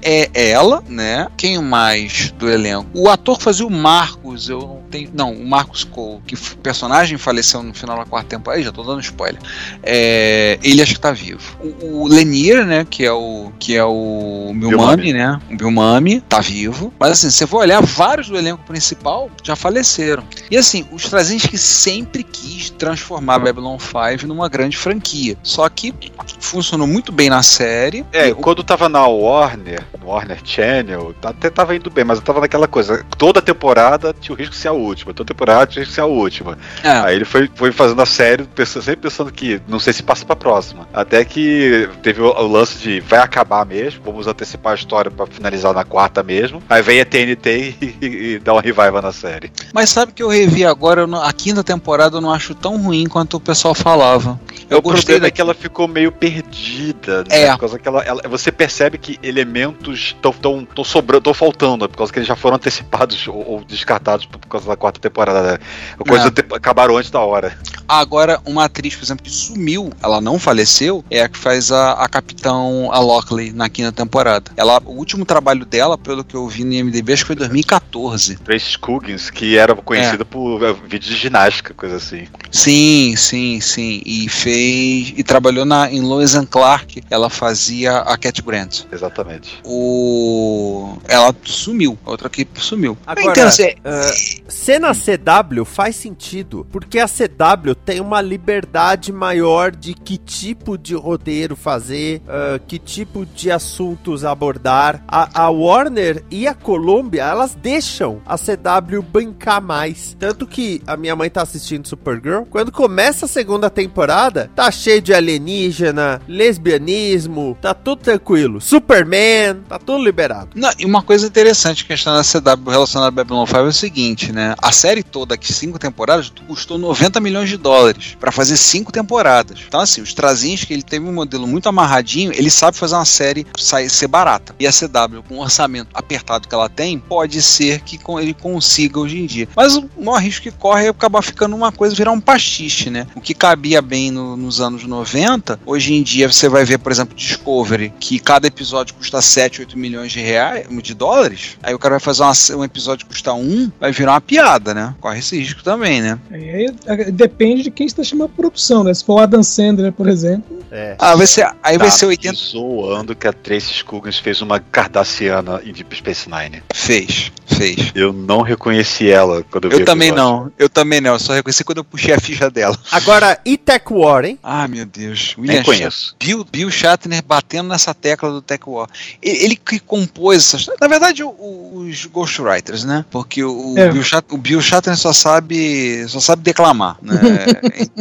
é ela, né? Quem mais do elenco? O ator que fazia o Marcos, eu não tenho. Não, o Marcos Cole, que personagem faleceu no final da quarta temporada. Aí já tô dando spoiler. É, ele acho que tá vivo. O, o Lenier, né? Que é o. Que é o Milmami, né? O Milmami, tá vivo. Mas assim, se você for olhar, vários do elenco principal já faleceram. E assim, os Straczynski sempre quis transformar Babylon 5 numa grande franquia. Só que funcionou muito bem na série. É, E- quando tava na Warner, no Warner Channel, até tava indo bem, mas eu tava naquela coisa. Toda temporada tinha o risco de ser a última, toda temporada tinha de ser a última. é, Aí ele foi, foi fazendo a série, pensando- sempre pensando que não sei se passa pra próxima. Até que teve o, o lance de vai acabar mesmo, vamos antecipar a história pra finalizar na quarta mesmo. Aí vem a TNT <laughs> e, e, e dá uma revival na série. Mas sabe que eu revi agora, não- a quinta temporada eu não acho tão ruim quanto o pessoal falava. Eu o gostei problema da é que ela ficou meio perdida, né? É. Por causa que ela, ela- você percebe que elementos estão tão, tão sobrando, estão faltando, né? por causa que eles já foram <laughs> antecipados ou, ou descartados por causa da quarta temporada. Né? Coisas É. te- acabaram antes da hora. Agora, uma atriz, por exemplo, que sumiu, ela não faleceu, é a que faz a, a Capitão a Lockley na quinta temporada. Ela, o último trabalho dela, pelo que eu vi no IMDb, acho que foi 2014. Trace Coggins, que era conhecida por eh, vídeos de ginástica, coisa assim. Sim, sim, sim. E fez. E trabalhou na, em Lois and Clark. Ela fazia a Cat Grant. Exatamente. O. Ela sumiu. A outra que sumiu. Agora, então, assim, Ser na CW faz sentido, porque a CW tem uma liberdade maior de que tipo de roteiro fazer, ah, que tipo de assuntos abordar. A, a Warner e a Columbia, elas deixam a CW brincar mais. Tanto que a minha mãe tá assistindo Supergirl, quando começa a segunda temporada, tá cheio de alienígena, lesbianismo, tá tudo tranquilo. Superman, tá tudo liberado. Não, e uma coisa interessante que está na CW relacionada a Babylon 5 é o seguinte, né? A série toda, que cinco temporadas, custou 90 milhões de dólares pra fazer cinco temporadas. Então, assim, os Straczynski, ele teve um modelo muito amarradinho, ele sabe fazer uma série sair, ser barata. E a CW, com o orçamento apertado que ela tem, pode ser que ele consiga hoje em dia. Mas o maior risco que corre é acabar ficando uma coisa, virar um pastiche, né? O que cabia bem no- nos anos 90, hoje em dia você vai ver, por exemplo, Discovery, que cada episódio custa 7, 8 milhões de reais, de dólares. Aí o cara vai fazer uma- um episódio que custa um, vai virar uma piada, né? Corre esse risco também, né? Aí, é, depende de quem está chamando a produção, né? Se for o Adam Sandler, por exemplo. É. Ah, vai ser, aí vai Tá ser me 80. zoando que a Tracy Scoggins fez uma Cardassiana em Deep Space Nine. Fez, fez. Eu não reconheci ela quando eu vi Eu também episódio. não, eu também não, eu só reconheci quando eu puxei a ficha dela. Agora, e Tech War, hein? Ah, meu Deus. Nem Shat- conheço. Bill, Bill Shatner batendo nessa tecla do Tech War. Ele, ele que compôs essas. Na verdade, o- os Ghostwriters, né? Porque o, É. Bill, Shat- o Bill Shatner só sabe, só sabe declamar. Né? <laughs>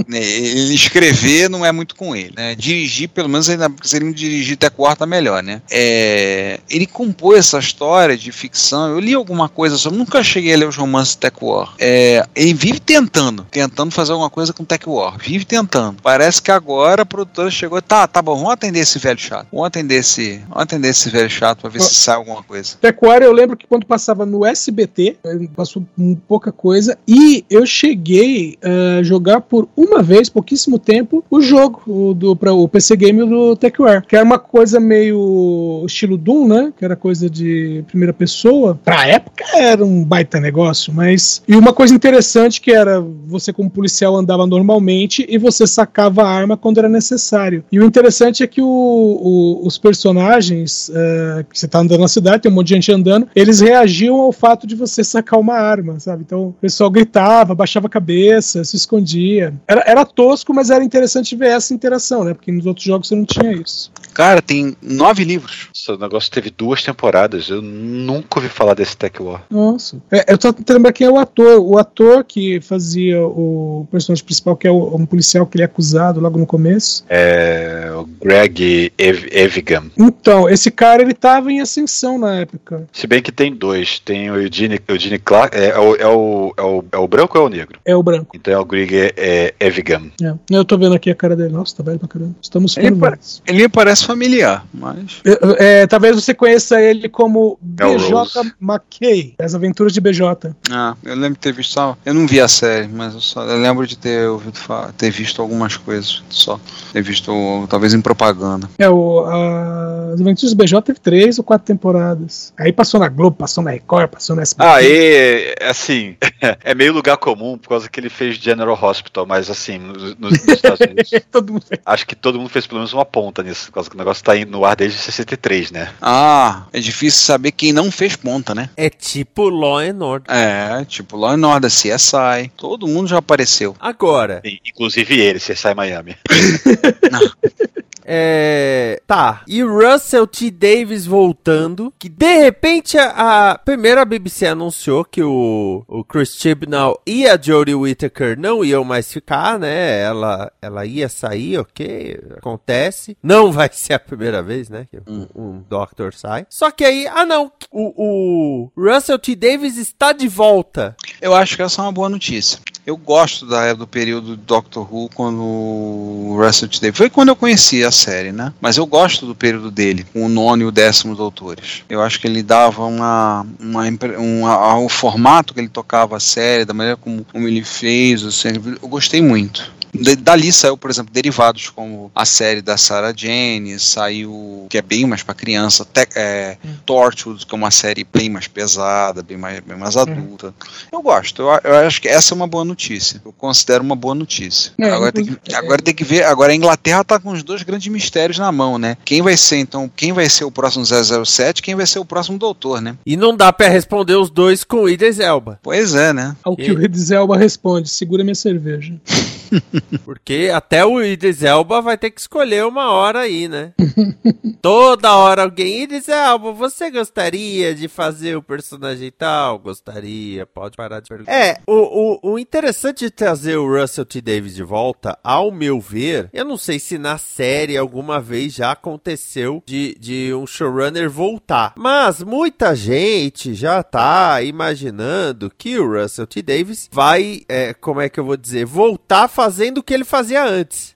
ele escrever não é muito com ele. Né? Dirigir, pelo menos, ainda, se ele não dirigir Tech War, tá melhor, né? É, ele compôs essa história de ficção. Eu li alguma coisa sobre. Nunca cheguei a ler os romances Tech War. É, ele vive tentando, tentando fazer alguma coisa com Tech War. Vive tentando. Parece que agora a produtora chegou. Tá, tá bom, vamos atender esse velho chato. Vamos atender esse, vamos atender esse velho chato pra ver se sai alguma coisa. Pecuária, eu lembro que quando passava no SBT, passou pouca coisa, e eu cheguei a jogar por uma vez, pouquíssimo tempo, o jogo o do pra, o PC Game do TechWare, que era uma coisa meio estilo Doom, né? Que era coisa de primeira pessoa. Pra época era um baita negócio, mas. E uma coisa interessante que era você, como policial, andava normalmente e você sacava a arma quando era necessário. E o interessante é que o- o- os personagens eh, que você tá andando na cidade, tem um monte de gente andando, eles reagiam ao fato de você sacar uma arma, sabe? Então o pessoal gritava, baixava a cabeça, se escondia. Era, era tosco, mas era interessante ver essa interação, né? Porque nos outros jogos você não tinha isso. Cara, tem nove livros. Esse negócio teve duas temporadas. Eu nunca ouvi falar desse Tech War. Nossa. É, eu tô tentando lembrar quem é o ator. O ator que fazia o personagem principal, que é o- um policial que ele é acusado logo no começo. É o Greg Ev Evigan. Então, esse cara ele tava em ascensão na época. Se bem que tem dois. Tem o Eugene, Eugene Clark. É, é o, é, o, é, o, é o branco ou é o negro? É o branco. Então é o Greg é, Evigan. É. Eu tô vendo aqui a cara dele. Nossa, tá velho pra caramba. Estamos Ele velhos. Ele me parece familiar, mas. É, é, talvez você conheça ele como Melrose. BJ McKay, As Aventuras de BJ. Ah, eu lembro de ter visto. só- Eu não vi a série, mas eu, só, eu lembro de ter ouvido falar, ter visto algumas coisas só. Ter visto, talvez em propaganda. É, o, a- As Aventuras de BJ teve três ou quatro temporadas. Aí passou na Globo, passou na Record, passou na SBT. Ah, e assim, <laughs> é meio lugar comum por causa que ele fez General Hospital, mas assim, nos, nos Estados Unidos, <laughs> Todo mundo acho que todo mundo fez pelo menos uma ponta nisso, por causa que o negócio tá indo no ar desde 63, né? Ah, é difícil saber quem não fez ponta, né? É tipo Law and Order. É, tipo Law and Order, CSI. Todo mundo já apareceu. Agora, Sim, Inclusive ele, CSI Miami. <laughs> é. Tá. E Russell T. Davis voltando. Que de repente a. a primeiro a BBC anunciou que o, o Chris Chibnall e a Jodie Whittaker não iam mais ficar, né? Ela, ela ia sair, ok. Acontece. Não vai ser a primeira vez, né? Que um, um Doctor sai. Só que aí, ah não. O, o Russell T. Davis está de volta. Eu acho que essa é uma boa notícia. Eu gosto da, do período do Doctor Who quando o Russell T. Davies. Foi quando eu conheci a série, né? Mas eu gosto do período dele, com o nono e o décimo doutores. Eu acho que ele dava uma. uma, uma o formato que ele tocava a série, da maneira como, como ele fez, assim, eu gostei muito. De- dali saiu, por exemplo, derivados como a série da Sarah Jane, saiu, que é bem mais pra criança, Te é, Torchwood, que é uma série bem mais pesada, bem mais, bem mais adulta. Eu gosto, eu, eu acho que essa é uma boa notícia. Eu considero uma boa notícia. É, agora, tem que, agora tem que ver, agora a Inglaterra tá com os dois grandes mistérios na mão, né? Quem vai ser, então, quem vai ser o próximo 007, quem vai ser o próximo doutor, né? E não dá pra responder os dois com Idris Elba. Pois é, né? Ao que E- o Idris Elba responde: segura minha cerveja. <laughs> <laughs> Porque até o Idris Elba vai ter que escolher uma hora aí, né? <laughs> Toda hora alguém, Idris Elba, você gostaria de fazer o personagem tal? Gostaria, pode parar de perguntar. É, o, o, o interessante de trazer o Russell T. Davis de volta, ao meu ver, eu não sei se na série alguma vez já aconteceu de, de um showrunner voltar. Mas muita gente já tá imaginando que o Russell T. Davis vai, é, como é que eu vou dizer, voltar fazendo o que ele fazia antes.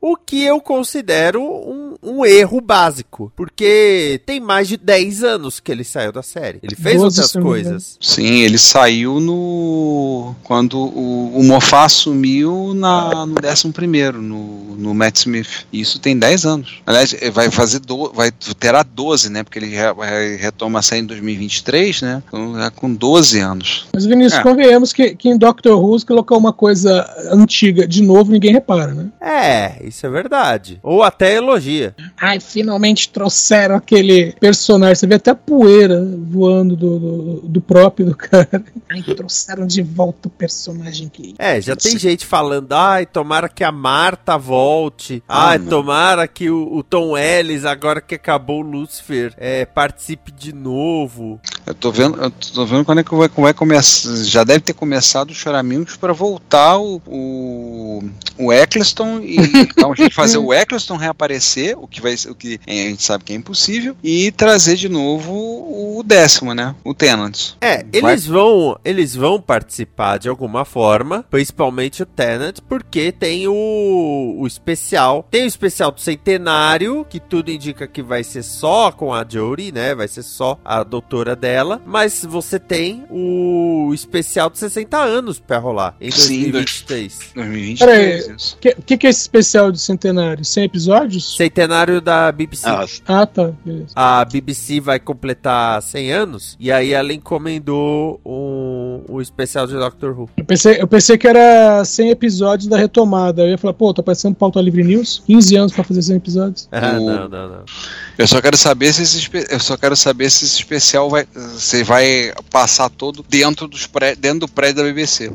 O que eu considero um, um erro básico. Porque tem mais de 10 anos que ele saiu da série. Ele fez 12, outras coisas. Sim, ele saiu no. Quando o, o Moffat assumiu na, no 11, no, no Matt Smith. E isso tem 10 anos. Aliás, vai fazer. Do, vai, terá 12, né? Porque ele re- retoma a série em 2023, né? Então já com 12 anos. Mas, Vinícius, É. convenhamos que, que em Doctor Who, se colocar uma coisa antiga de novo, ninguém repara, né? É, isso é verdade. Ou até elogia. Ai, finalmente trouxeram aquele personagem. Você vê até a poeira voando do, do, do próprio do cara. Ai, trouxeram de volta o personagem que. É, já tem gente falando, ai, tomara que a Marta volte. Ah, ai, não. tomara que o, o Tom Ellis, agora que acabou o Lucifer, é, participe de novo. Eu tô vendo, eu tô vendo quando é que vai, vai começar. Já deve ter começado os choramingos para voltar o, o, o Eccleston e <laughs> então a gente fazer o Eccleston reaparecer, o que vai o que a gente sabe que é impossível, e trazer de novo o décimo, né? O Tenant. É, Vai- eles vão, eles vão participar de alguma forma, principalmente o Tenant, porque tem o, o especial. Tem o especial do centenário, que tudo indica que vai ser só com a Jodie, né? Vai ser só a doutora dela. Mas você tem o especial de 60 anos pra rolar em Sim, 2023. 2023. Peraí. isso. O que, que, que é esse especial de centenário? 100 episódios? Centenário da BBC. Ah, Ah, tá. Beleza. A BBC vai completar 100 anos e aí ela encomendou um, um especial de Doctor Who. Eu pensei, eu pensei que era 100 episódios da retomada. Eu ia falar, pô, tá parecendo pauta livre news. 15 anos pra fazer 100 episódios. Ah, O- não, não, não. Eu só quero saber se esse, espe- eu só quero saber se esse especial vai, você vai passar todo dentro dos pré, dentro do prédio da BBC.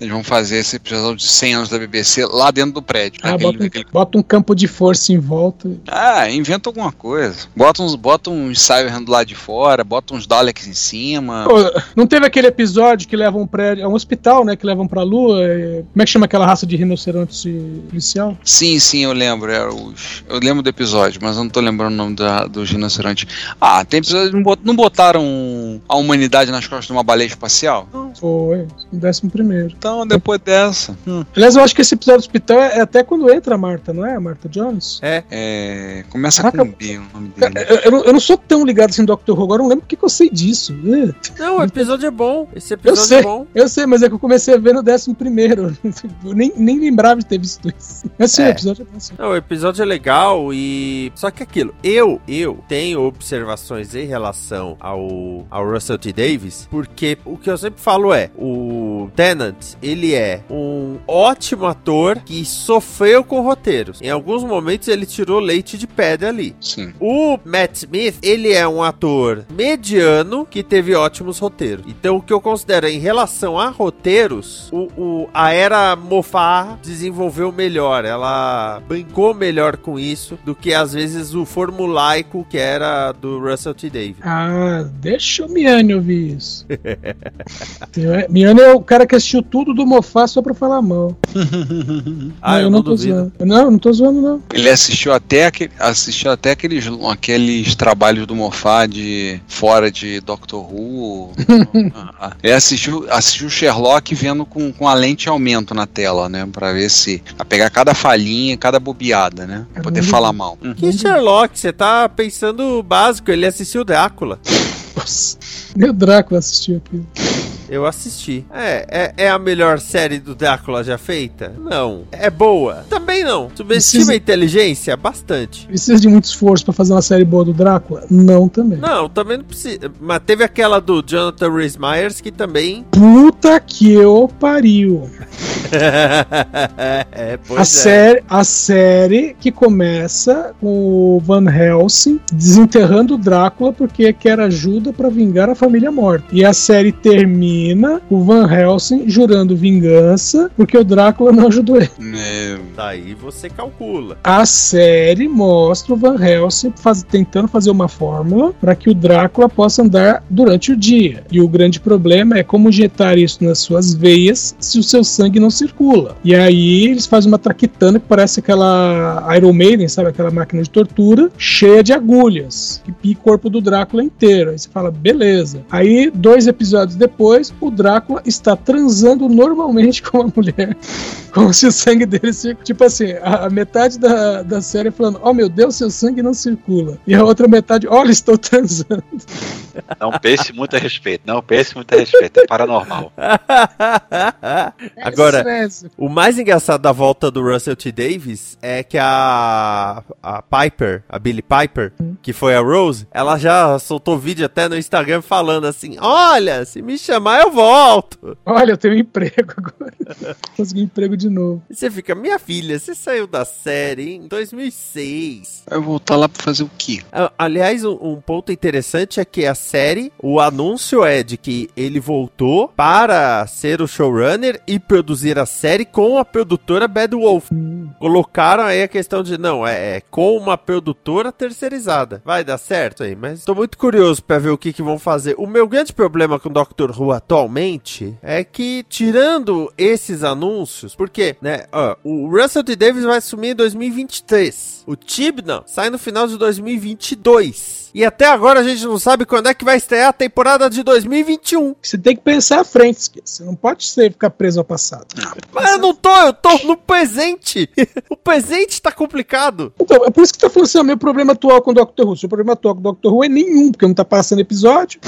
Eles vão fazer esse episódio de 100 anos da BBC lá dentro do prédio. Ah, bota, um, bota um campo de força em volta. Ah, inventa alguma coisa. Bota uns, bota uns Cybermen do lado de fora, bota uns Daleks em cima. Pô, não teve aquele episódio que leva um prédio. É um hospital, né? Que levam pra lua. é- Como é que chama aquela raça de rinoceronte policial? Sim, sim, eu lembro. Era os, eu lembro do episódio, mas eu não tô lembrando o nome da, do rinoceronte. Ah, tem episódio. Não bot- não botaram a humanidade nas costas de uma baleia espacial? Não. Foi, décimo primeiro. Então, depois dessa. hum, Aliás, eu acho que esse episódio do hospital é até quando entra a Marta, não é? A Marta Jones? É, é, começa Caraca. com B o nome Eu, dele. eu não- eu não sou tão ligado assim em Doctor Who, agora eu não lembro porque que eu sei disso. É. não, o <laughs> episódio é bom. Esse Eu episódio sei, é bom. eu sei, mas é que eu comecei a ver no décimo primeiro. <laughs> Eu nem, nem lembrava de ter visto isso. Mas sim, É. o episódio é bom sim. Não, o episódio é legal e. Só que aquilo, eu, eu tenho observações em relação ao, ao Russell T. Davis, porque o que eu sempre falo é: o Tennant, ele é um ótimo ator que sofreu com roteiros. Em alguns momentos ele tirou leite de pedra ali. Sim. O Matt Smith, ele é um ator mediano que teve ótimos roteiros. Então, o que eu considero em relação a roteiros, o, o- a era Moffat desenvolveu melhor. Ela brincou melhor com isso do que às vezes o formulaico que era do Russell T. Davis. Ah, deixa o Miane ouvir isso. <laughs> Miane é o cara que assistiu tudo do Mofá só pra falar mal. <laughs> Ah, eu, não, tô duvido. zoando. Não, não tô zoando, não. Ele assistiu até, aquele, assistiu até aqueles, aqueles trabalhos do Moffat de fora de Doctor Who. <laughs> Ah, Ele assistiu, assistiu Sherlock vendo com, com a lente aumento na tela, né? Pra ver se. Pra pegar cada falhinha, cada bobeada, né? Pra poder Uhum. falar mal. Que Sherlock, você tá pensando básico, ele assistiu Drácula. <laughs> Nossa, o Drácula assistiu aquilo. Eu assisti. É, é, é a melhor série do Drácula já feita? Não. É boa? Também não. Subestima Precisa- a inteligência? Bastante. Precisa de muito esforço pra fazer uma série boa do Drácula? Não, também. Não, também não precisa. Mas teve aquela do Jonathan Rhys Myers que também. Puta que eu pariu. <laughs> é, pois A é. série, a série que começa com o Van Helsing desenterrando o Drácula porque quer ajuda pra vingar a família morta. E a série termina o Van Helsing jurando vingança porque o Drácula não ajudou ele. É, Daí você calcula. A série mostra o Van Helsing faz- tentando fazer uma fórmula para que o Drácula possa andar durante o dia. E o grande problema é como injetar isso nas suas veias se o seu sangue não circula. E aí eles fazem uma traquitana que parece aquela Iron Maiden, sabe? Aquela máquina de tortura, cheia de agulhas, que pica o corpo do Drácula inteiro. Aí você fala, beleza. Aí, dois episódios depois, o Drácula está transando normalmente com uma mulher. <laughs> Como se o sangue dele circula. Tipo assim, a, a metade da, da série falando: Oh meu Deus, seu sangue não circula. E a outra metade, olha, estou <laughs> transando. Não pense muito a respeito, não pense muito a respeito, é paranormal. <laughs> Agora, Estresse. o mais engraçado da volta do Russell T. Davis é que a, a Piper, a Billy Piper, que foi a Rose, ela já soltou vídeo até no Instagram falando assim: Olha, se me chamar eu volto. Olha, eu tenho um emprego agora. <laughs> Consegui emprego de novo. E você fica, minha filha, você saiu da série em 2006. Vai voltar lá pra fazer o quê? Aliás, um, um ponto interessante é que a série, o anúncio é de que ele voltou para ser o showrunner e produzir a série com a produtora Bad Wolf. Colocaram aí a questão de, não, é, é com uma produtora terceirizada. Vai dar certo aí, mas tô muito curioso pra ver o que, que vão fazer. O meu grande problema com Doctor Who atualmente é que, tirando esses anúncios, porque, né, ó, o Russell T. Davis vai assumir em 2023. O Tibnan sai no final de 2022. E até agora a gente não sabe quando é que vai estrear a temporada de 2021. Você tem que pensar à frente, você não pode ser, ficar preso ao passado. Mas eu não tô, eu tô no presente. <laughs> o presente tá complicado. Então, é por isso que tá falando assim, o meu problema atual com o Doctor Who. Seu problema atual com o Doctor Who é nenhum, porque não tá passando episódio.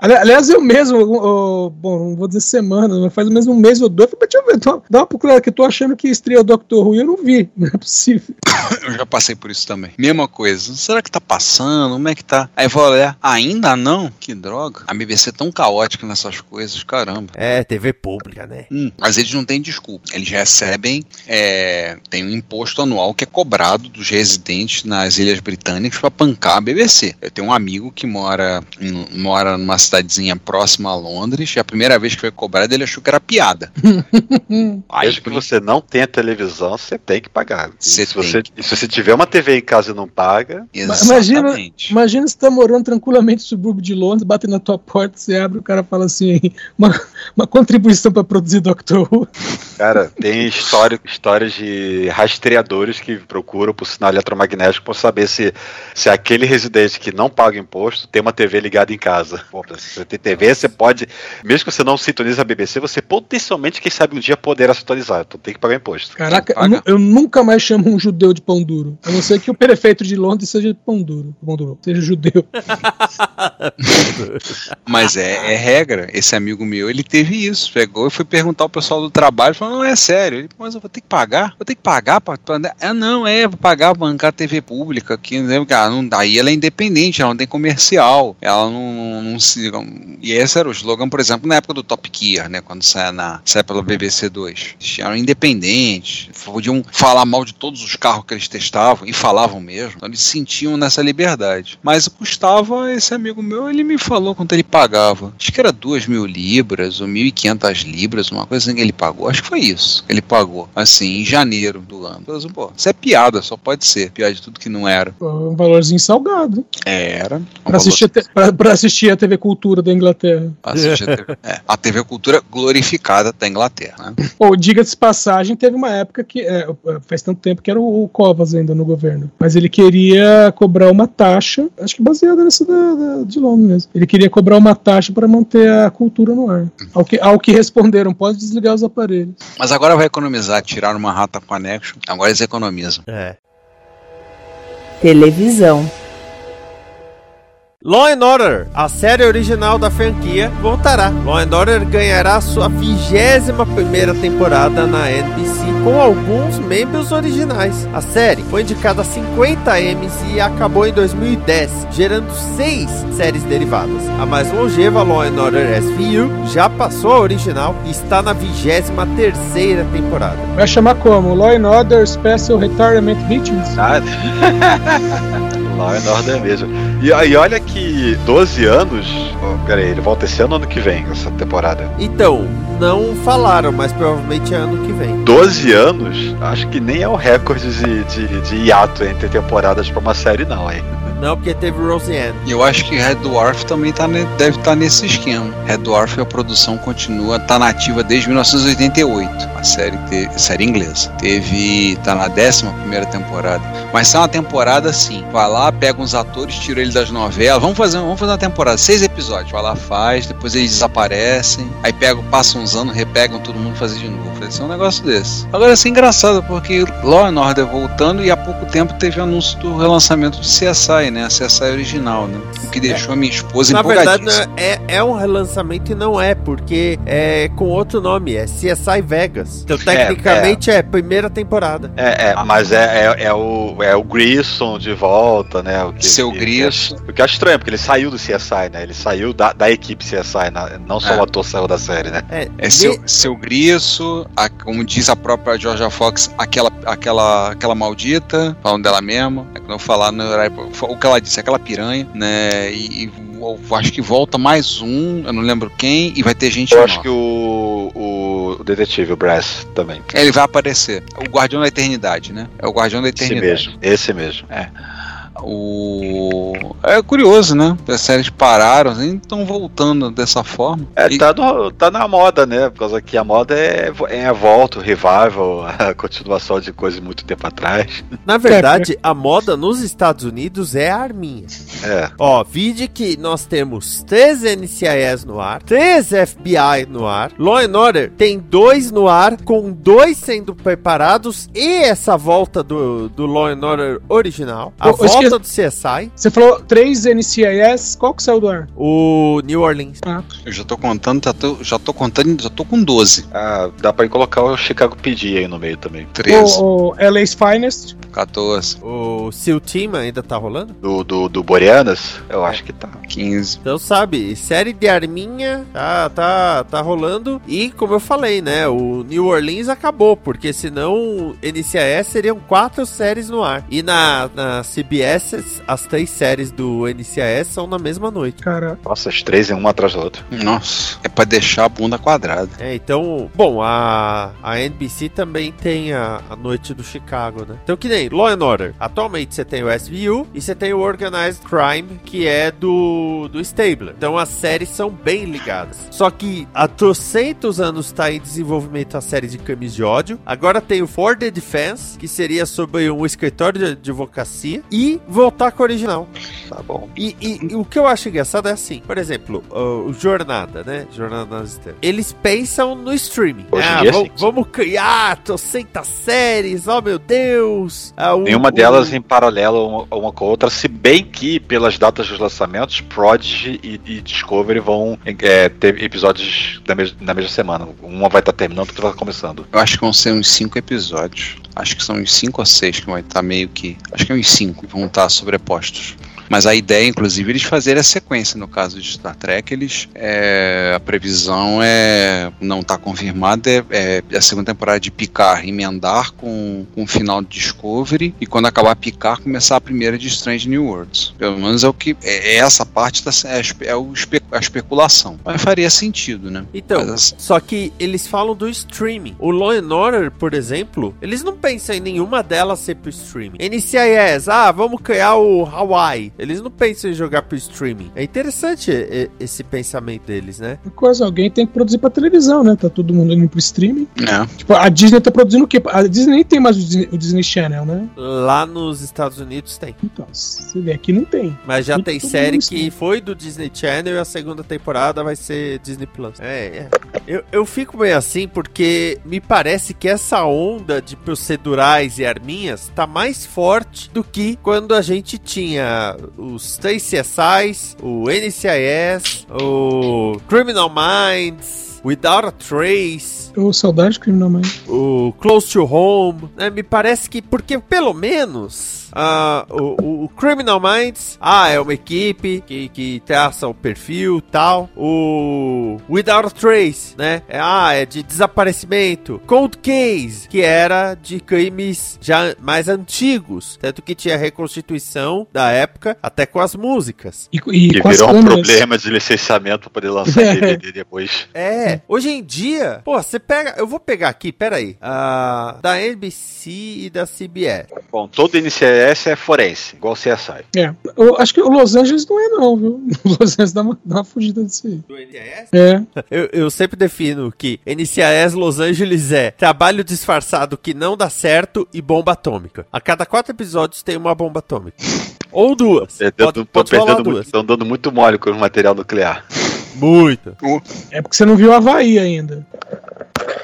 Ali- Aliás, eu mesmo, ô, bom, não vou dizer semana, mas faz o mesmo um mês ou dois. Falei, deixa eu ver, tô- dá uma procurada que eu tô achando que estreia o Doctor Who e eu não vi. <laughs> Não é possível. <coughs> Eu já passei por isso também. Mesma coisa. Será que tá passando? Como é que tá? Aí eu vou olhar. Ainda não? Que droga. A BBC é tão caótica nessas coisas, caramba. É, TV pública, né? Hum, mas eles não têm desculpa. Eles recebem, é, tem um imposto anual que é cobrado dos residentes nas Ilhas Britânicas para pancar a BBC. Eu tenho um amigo que mora, em- mora numa cidadezinha próxima a Londres e a primeira vez que foi cobrado ele achou que era piada. <laughs> Aí Mesmo que você não tenha televisão, você tem que pagar. Você se, você, e se você tiver uma TV em casa e não paga, Imagina, Exatamente. imagina você tá morando tranquilamente no subúrbio de Londres, bate na tua porta, você abre, o cara fala assim, uma, uma contribuição para produzir Doctor Who. cara, tem história, histórias de rastreadores que procuram por sinal eletromagnético para saber se, se aquele residente que não paga imposto tem uma TV ligada em casa. Pô, se você tem TV, você pode, mesmo que você não sintonize a BBC, você potencialmente, quem sabe um dia poderá sintonizar. Então tem que pagar imposto. Caraca, eu, paga. eu nunca mais chamo um judeu de pão duro. A não ser que o prefeito de Londres seja pão duro. Pão duro seja judeu. <laughs> Mas é, é regra. Esse amigo meu, ele teve isso. Pegou e foi perguntar ao pessoal do trabalho. Falou, não, é sério. Ele, mas eu vou ter que pagar? Vou ter que pagar pra... pra ah, não, é, vou pagar pra bancar a TV pública aqui. Não, ah, não, daí ela é independente, ela não tem comercial. Ela não, não, não se... E esse era o slogan, por exemplo, na época do Top Gear, né? Quando saia, na, saia pela BBC 2. Eles eram independentes. Podiam falar mal de todos os carros que eles testavam. E falavam mesmo. Então eles se sentiam nessa liberdade. Mas custava, esse amigo meu, ele me falou quanto ele pagava. Acho que era 2 mil libras ou 1.500 libras, uma coisa assim que ele pagou. Acho que foi isso. Ele pagou, assim, em janeiro do ano. Falei, pô, isso é piada, só pode ser. Pior de tudo que não era. Um valorzinho salgado. Era. Pra assistir, a te- pra- pra assistir a TV Cultura da Inglaterra. Assistir a, TV, <laughs> é, a TV Cultura glorificada da Inglaterra. Né? Ou, diga-se de passagem, teve uma época que. é, faz tanto tempo que era o, o Covas ainda no governo. Mas ele queria cobrar uma taxa, acho que baseada nessa da, da- de Londres mesmo. Ele queria cobrar uma taxa para manter a cultura no ar. Ao que, ao que responderam, pode desligar os aparelhos. Mas agora vai economizar, tirar uma rata connection. Agora eles economizam. É. Televisão. Law and Order, a série original da franquia, voltará. Law and Order ganhará sua vigésima primeira temporada na NBC com alguns membros originais. A série foi indicada a 50 Emmys e acabou em 2010, gerando seis séries derivadas. A mais longeva, Law and Order SVU, já passou a original e está na vigésima terceira temporada. Vai chamar como? Law and Order Special Retirement Victims? Nada. <laughs> And Order mesmo. E, e olha que 12 anos. Oh, pera aí, ele volta esse ano ou ano que vem, essa temporada? Então, não falaram, mas provavelmente é ano que vem. 12 anos, acho que nem é o recorde de, de, de hiato entre temporadas pra uma série, não, hein? Não, porque teve Roseanne. Eu acho que Red Dwarf também tá deve estar nesse esquema. Red Dwarf, a produção continua, tá nativa desde 1988. A série, te, série inglesa. Teve. tá na décima primeira temporada. Mas é uma temporada assim. Vai lá, pega uns atores, tira eles das novelas. Vamos fazer, vamos fazer uma temporada, seis episódios. Vai lá, faz, depois eles desaparecem. Aí pegam, passam uns anos, repegam todo mundo fazer de novo. Isso é um negócio desse. Agora é engraçado, porque Law and Order voltando e há pouco tempo teve anúncio do relançamento de CSI, né? A CSI original, né? O que deixou a minha esposa Na verdade, é, é um relançamento e não é, porque é com outro nome, é CSI Vegas. Então, tecnicamente, é, primeira temporada. É, é, mas é, é, é o, é o Grissom de volta, né? O que, Seu Grissom. O que eu acho estranho, porque ele saiu do CSI, né? Ele saiu da, da equipe CSI, na- não só É. o ator saiu da série, né? É, É seu, seu grisso, a- como diz a própria Georgia Fox, aquela, aquela, aquela maldita, falando dela mesma, é que não falar no horário- o que ela disse, aquela piranha, né? E, e acho que volta mais um, eu não lembro quem, e vai ter gente Eu nova. acho que o, o, o detetive, o Brass, também. Ele vai aparecer. O Guardião da Eternidade, né? É o Guardião da Esse Eternidade. mesmo, esse mesmo. O... É curioso, né? As séries pararam, assim, estão voltando dessa forma. É, E- tá, no- tá na moda, né? Por causa que a moda é, é a volta, o revival, <laughs> a continuação de coisas muito tempo atrás. Na verdade, a moda nos Estados Unidos é a arminha. É. Ó, vide que nós temos três NCIS no ar, três FBI no ar, Law and Order tem dois no ar, com dois sendo preparados, e essa volta do, do Law and Order original, a Eu- eu volta esqueci- do CSI, Você falou três NCIS, qual que saiu do ar? o New Orleans. Eu já tô contando, já tô, já tô contando, já tô com 12. Ah, dá pra colocar o Chicago PD aí no meio também. 13, O, o LA's Finest. 14, O SEAL Team ainda tá rolando? Do, do, do Boreanas, eu acho que tá. 15. Então, sabe, série de arminha tá, tá, tá rolando. E, como eu falei, né, o New Orleans acabou, porque senão NCIS seriam quatro séries no ar. E na, na CBS, as três séries do NCIS são na mesma noite. Cara, Nossa, as três em uma atrás da outra. Nossa, é pra deixar a bunda quadrada. É, então, bom, a, a NBC também tem a, a noite do Chicago, né? Então, que nem Law and Order. Atualmente você tem o SVU e você tem o Organized Crime, que é do, do Stabler. Então, as séries são bem ligadas. Só que há trocentos anos está em desenvolvimento a série de Camis de Ódio. Agora tem o For the Defense, que seria sobre um escritório de advocacia. E voltar com o original. Tá bom. E, e- e o que eu acho engraçado é assim, por exemplo, o, o Jornada, né? Jornada nas Estrelas. Eles pensam no streaming. Hoje em Ah, dia, vamo- sim. vamos criar trocentas séries, oh meu Deus. Ah, o- Nenhuma o- delas em paralelo uma, uma com a outra, se bem que pelas datas dos lançamentos, Prodigy e, e Discovery vão é, ter episódios na, mes- na mesma semana. Uma vai estar terminando, outra vai estar começando. Eu acho que vão ser uns 5 episódios. Acho que são uns 5 ou 6 que vai estar meio que. Acho que é uns 5 que estar sobrepostos. Mas a ideia, inclusive, eles fazerem a sequência. No caso de Star Trek, eles. é, a previsão é. Não está confirmada. É, é a segunda temporada de Picard emendar com, com o final de Discovery. E quando acabar Picard, começar a primeira de Strange New Worlds. Pelo menos é o que. É, é essa parte da, é, é o espe- a especulação. Mas faria sentido, né? Então, Mas, assim, só que eles falam do streaming. O Law and Order, por exemplo, eles não pensam em nenhuma delas ser pro streaming. NCIS, ah, vamos criar o Hawaii. Eles não pensam em jogar pro streaming. É interessante e- esse pensamento deles, né? coisa, alguém tem que produzir pra televisão, né? Tá todo mundo indo pro streaming. né? Tipo, a Disney tá produzindo o quê? A Disney nem tem mais o Disney, o Disney Channel, né? Lá nos Estados Unidos tem. Então, você vê aqui não tem. Mas já tem série que foi do Disney Channel e a segunda temporada vai ser Disney Plus. É, é. Eu, eu fico meio assim porque me parece que essa onda de procedurais e arminhas tá mais forte do que quando a gente tinha os três CSIs, o NCIS, o Criminal Minds, Without a Trace, Eu saudade de Criminal Minds. o Close to Home, né? Me parece que, porque pelo menos ah, o, o- o Criminal Minds, ah, é uma equipe que, que traça o perfil tal. O Without a Trace, né? É, ah, é de desaparecimento. Cold Case, que era de crimes já mais antigos, tanto que tinha reconstituição da época, até com as músicas. E, e Que virou um problema de licenciamento pra poder lançar <laughs> DVD depois. É, hoje em dia, pô, você pega, eu vou pegar aqui, peraí, ah, da NBC e da CBS. Bom, todo NCIS NCIS é forense, igual CSI. É. Eu acho que o Los Angeles não é, não, viu? <laughs> O Los Angeles dá uma, dá uma fugida disso aí. Do NTS? É. Eu, eu sempre defino que NCIS Los Angeles é trabalho disfarçado que não dá certo e bomba atômica. A cada quatro episódios tem uma bomba atômica. Ou duas. Perdendo, Pode, pode perdendo duas. Estão dando muito mole com o material nuclear. Muito. É porque você não viu Havaí ainda.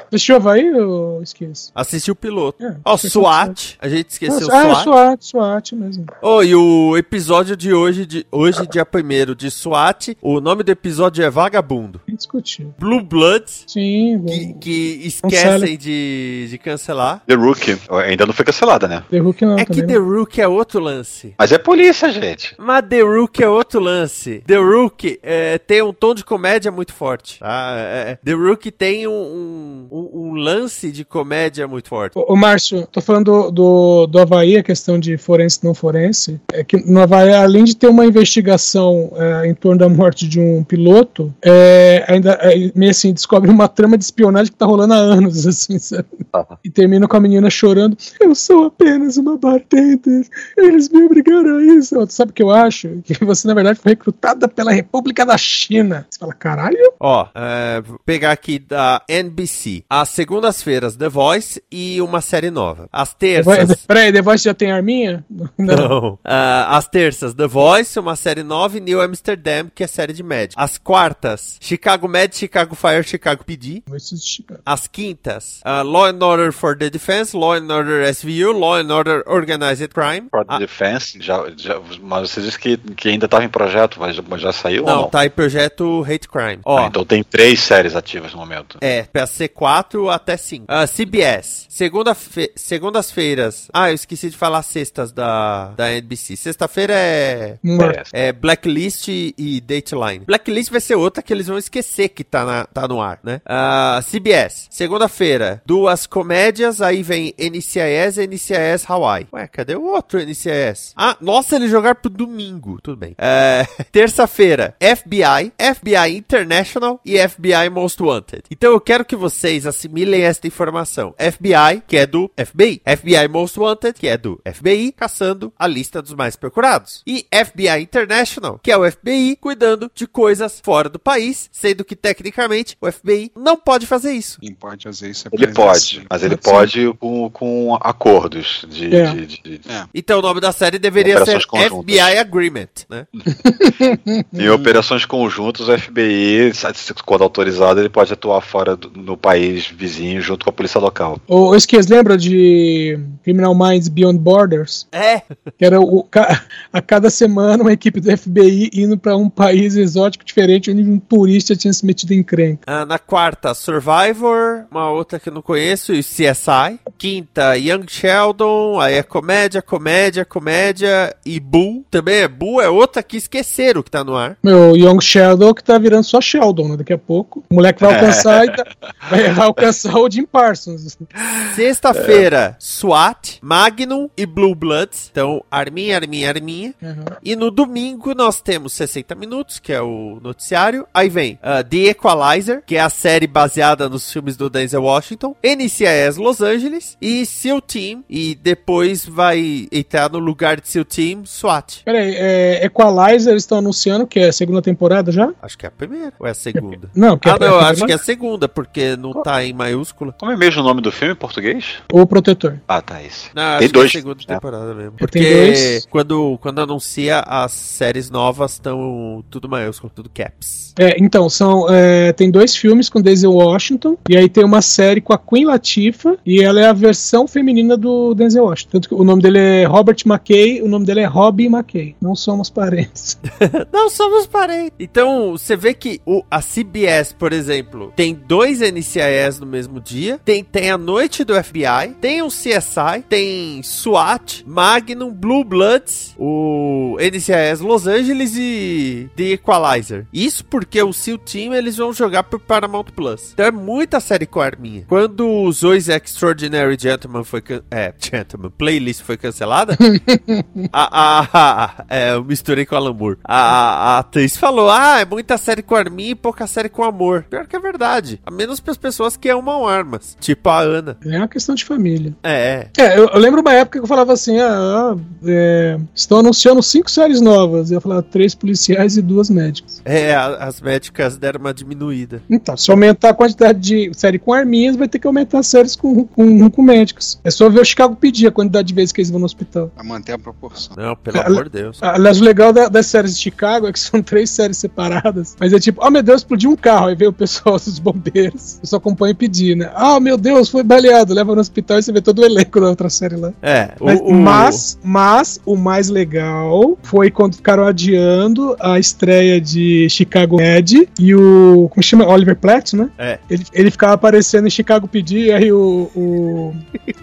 Assistiu Havaí ou esqueço? Assisti o piloto. É, Ó, SWAT. A gente esqueceu ah, SWAT. SWAT, SWAT mesmo. Oh, e o episódio de hoje, de hoje, dia 1 de SWAT, o nome do episódio é Vagabundo. Nem discutiu. Blue Bloods, Sim, que, bom. que Cancela. esquecem de, de cancelar. The Rookie ainda não foi cancelada, né? The Hulk não, É que The não. Rook é outro lance. Mas é polícia, gente. Mas The Rook é outro lance. The Rook é, tem um tom de comédia muito forte. Tá? É, é, The Rook tem um, um, um- um lance de comédia muito forte. Ô, ô, Márcio, tô falando do, do, do Havaí, a questão de forense e não forense. É que no Havaí, além de ter uma investigação é, em torno da morte de um piloto, é, ainda é, meio assim, descobre uma trama de espionagem que tá rolando há anos, <laughs> assim, sabe? E termina com a menina chorando. Eu sou apenas uma bartender. Eles me obrigaram a isso. Tu sabe o que eu acho? Que você, na verdade, foi recrutada pela República da China. Você fala, caralho? Ó, é, vou pegar aqui da NBC. Às segundas-feiras, The Voice e uma série nova. Às The Voice- terças. Peraí, The Voice já tem arminha? <laughs> Não. Ah, às terças, The Voice, uma série nova, e New Amsterdam, que é série de médico. Às quartas, Chicago Med, Chicago Fire, Chicago PD. Cara. Às quintas, ah, Law and Order for the Defense, Law and Order SVU, Law and Order Organized Crime. For Ah, Defense, já, já- mas você disse que, que ainda estava em projeto, mas, mas já saiu ou não, não? tá em projeto Hate Crime. Ó, Ah, então tem três séries ativas no momento. É, pra ser 4 até 5. Ah, CBS. Segunda fe- Segundas-feiras. Ah, eu esqueci de falar sextas da, da NBC. Sexta-feira é. Uma- É Blacklist e, Dateline. Blacklist vai ser outra que eles vão esquecer que tá, na, tá no ar, né? Ah, CBS. Segunda-feira, duas comédias. Aí vem NCIS e NCIS Hawaii. Ué, cadê o outro NCIS? Ah, nossa, eles jogaram pro domingo. Tudo bem. É, <laughs> Terça-feira, FBI, FBI International e FBI Most Wanted. Então eu quero que vocês assimilem esta informação. FBI, que é do FBI. FBI Most Wanted, que é do FBI, caçando a lista dos mais procurados. E FBI International, que é o FBI cuidando de coisas fora do país, sendo que tecnicamente o FBI não pode fazer isso. Quem pode fazer isso é Ele pode, mas ele Pode sim. pode com, com acordos de, É. de- de- de- Então o nome da série deveria ser Operações conjuntas. FBI Agreement, né? <laughs> Em operações conjuntas, o FBI, quando autorizado, ele pode atuar fora do no país vizinho junto com a polícia local. Ô, ô, Esquias, lembra de Criminal Minds Beyond Borders? É, Que era o, a cada semana uma equipe do FBI indo pra um país exótico diferente onde um turista tinha se metido em encrenca. Ah, na quarta, Survivor, uma outra que eu não conheço, e CSI. Quinta, Young Sheldon, aí é comédia, comédia, comédia e Bull. Também é Bull, é outra que esqueceram que tá no ar. Meu Young Sheldon que tá virando só Sheldon, né? Daqui a pouco. O moleque vai <laughs> alcançar, e tá- vai alcançar o Jim Parsons. Sexta-feira, SWAT, Magnum e Blue Bloods. Então, arminha, arminha, arminha. Uhum. E no domingo nós temos 60 minutos, que é o noticiário. Aí vem ah, The Equalizer, que é a série baseada nos filmes do Denzel Washington. NCIS Los Angeles e SEAL Team. E depois vai entrar no lugar de SEAL Team SWAT. Peraí, é, Equalizer eles estão anunciando que é a segunda temporada já? Acho que é a primeira ou é a segunda? Não, que Ah, é não, eu acho que é a segunda, porque não tá em maiúscula. Como é mesmo o nome do filme em português? O Protetor. Ah, tá, esse. Não, Tem que dois, é segunda temporada mesmo. Porque dois. quando, quando anuncia as séries novas estão tudo maiúsculo, tudo caps. É, então, são, é, tem dois filmes com Denzel Washington, e aí tem uma série com a Queen Latifah, e ela é a versão feminina do Denzel Washington. Tanto que o nome dele é Robert McKay, o nome dele é Robbie McKay. Não somos parentes. <laughs> Não somos parentes. Então, você vê que o, a CBS, por exemplo, tem dois NCIS no mesmo dia. Tem, tem a noite do FBI, tem o CSI, tem SWAT, Magnum, Blue Bloods, o NCIS Los Angeles e The Equalizer. Isso porque o SEAL Team, eles vão jogar pro Paramount Plus. Então é muita série com a arminha. Quando o Zoe's Extraordinary Gentleman foi... É, Gentleman, playlist foi cancelada, <laughs> a, a, a- é, eu misturei com o Alan Moore. A, a, a atriz falou, ah, é muita série com arminha e pouca série com amor. Pior que é verdade. A menos para as pessoas que amam armas. Tipo a Ana. É uma questão de família. É, É, eu, eu lembro uma época que eu falava assim: ah, ah, é, estão anunciando cinco séries novas. Eu falava três policiais e duas médicas. é, a- as médicas deram uma diminuída. Então, se aumentar a quantidade de série com arminhas, vai ter que aumentar as séries com, com, com médicos. É só ver o Chicago pedir a quantidade de vezes que eles vão no hospital. Pra manter a proporção. Não, pelo Ela- amor de Deus. Aliás, o legal da- das séries de Chicago é que são <laughs> três séries separadas. Mas é tipo, oh meu Deus, explodiu um carro. Aí vem o pessoal <laughs> dos bombeiros. Eu só acompanho e pedir, né? Ah, meu Deus, foi baleado. Leva no hospital e você vê todo o elenco da outra série lá. É, Mas, o- mas, mas o mais legal foi quando ficaram adiando a estreia de Chicago Med e o. Como chama? Oliver Platt, né? É. Ele, ele ficava aparecendo em Chicago PD, aí o, o,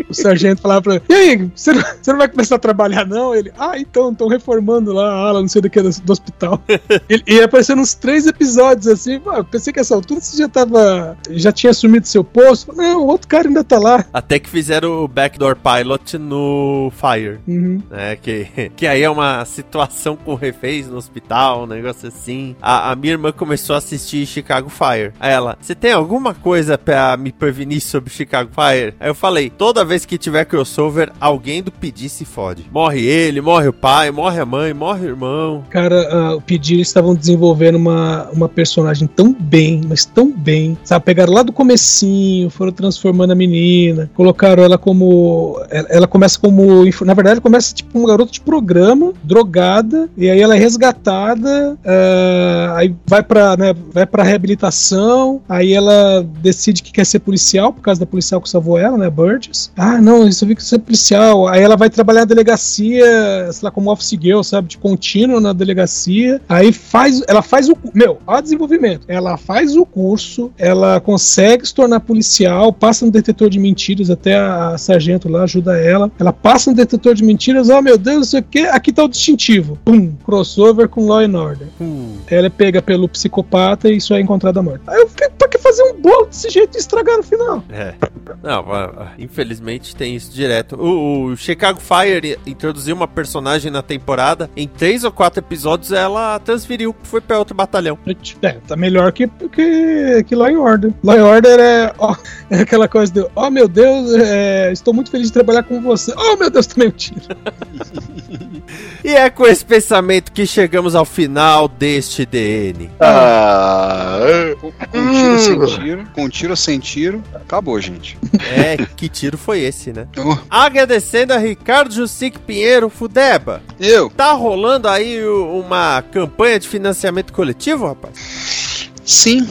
o sargento falava pra ele: E aí, você não, você não vai começar a trabalhar, não? Ele, ah, então, estão reformando lá a ala, não sei do que, do, do hospital. <laughs> ele ia aparecendo uns três episódios assim, pensei que essa altura você já tava. Já tinha assumido seu posto. Não, o outro cara ainda tá lá. Até que fizeram o Backdoor Pilot no Fire. Uhum. né? Que, <laughs> que aí é uma situação com reféns no hospital, um negócio assim. A, a minha irmã começou a assistir Chicago Fire. Aí ela, você tem alguma coisa pra me prevenir sobre Chicago Fire? Aí eu falei, toda vez que tiver crossover, alguém do PD se fode. Morre ele, morre o pai, morre a mãe, morre o irmão. Cara, ah, o Pedir eles estavam desenvolvendo uma, uma personagem tão bem, mas tão bem. Sabe, pegaram lá do comecinho, foram transformando a menina, colocaram ela como. Ela, começa como. Na verdade, começa tipo uma garota de programa, drogada, e aí ela é resgatada, ah, aí vai pra, né, vai pra reabilitação, aí ela decide que quer ser policial, por causa da policial que salvou ela, né, Burgess. Ah, não, isso eu vi que você é policial. Aí ela vai trabalhar na delegacia, sei lá, como office girl, sabe, de contínuo na delegacia. Aí faz, ela faz o, meu, ó o desenvolvimento. Ela faz o curso, ela consegue se tornar policial, passa no detetor de mentiras, até a sargento lá ajuda ela. Ela passa no detetor de mentiras, oh meu Deus, não sei o que, aqui tá o distintivo. Pum, crossover com Law and Order. Hum, Ela é pega pelo psicopata e isso é encontrada morta. Aí eu fiquei, pra que fazer um bolo desse jeito e estragar no final? é. Não, ah, ah, infelizmente tem isso direto. O, o Chicago Fire introduziu uma personagem na temporada. Em três ou quatro episódios, ela transferiu, foi pra outro batalhão. É, tá melhor que, que, que Law and Order. Law and Order é, ó, é aquela coisa do, oh meu Deus, é, estou muito feliz de trabalhar com você. Oh meu Deus, tomei um tiro. E é com esse pensamento que chegamos ao final deste DN. Ah, Com, com tiro sem tiro, com tiro ou sem tiro, acabou, gente. É, que tiro foi esse, né? <laughs> Oh, Agradecendo a Ricardo Jussic Pinheiro Fudeba. eu, Tá rolando aí uma campanha de financiamento coletivo, rapaz? Sim,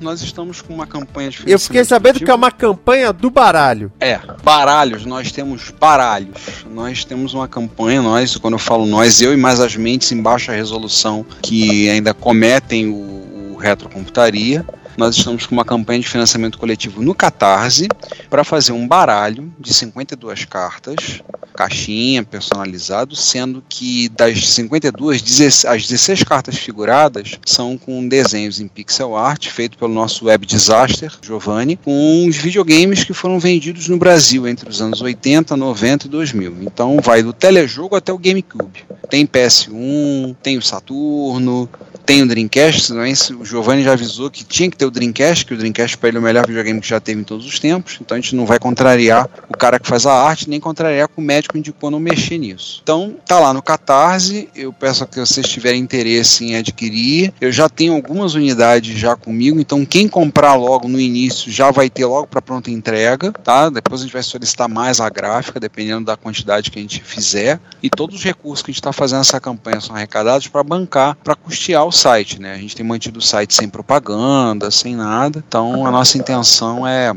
nós estamos com uma campanha de Eu fiquei sabendo que é uma campanha do baralho. É, baralhos, nós temos baralhos. Nós temos uma campanha, nós, quando eu falo nós, eu e mais as mentes em baixa resolução que ainda cometem o, o retrocomputaria. Nós estamos com uma campanha de financiamento coletivo no Catarse para fazer um baralho de 52 cartas, caixinha, personalizado, sendo que das 52, 16 as 16 cartas figuradas são com desenhos em pixel art feito pelo nosso web disaster, Giovanni, com os videogames que foram vendidos no Brasil entre os anos 80, 90 e 2000. Então vai do telejogo até o GameCube. Tem PS1, tem o Saturno, tem o Dreamcast, não é o Giovanni já avisou que tinha que ter o Dreamcast, que o Dreamcast para ele é o melhor videogame que já teve em todos os tempos, então a gente não vai contrariar o cara que faz a arte, nem contrariar que o médico indicou não mexer nisso. Então, tá lá no Catarse, eu peço que vocês tiverem interesse em adquirir, eu já tenho algumas unidades já comigo, então quem comprar logo no início já vai ter logo para pronta entrega, tá? Depois a gente vai solicitar mais a gráfica, dependendo da quantidade que a gente fizer, e todos os recursos que a gente está fazendo essa campanha são arrecadados para bancar, para custear o site, né? A gente tem mantido o site sem propaganda, sem nada. Então a nossa intenção é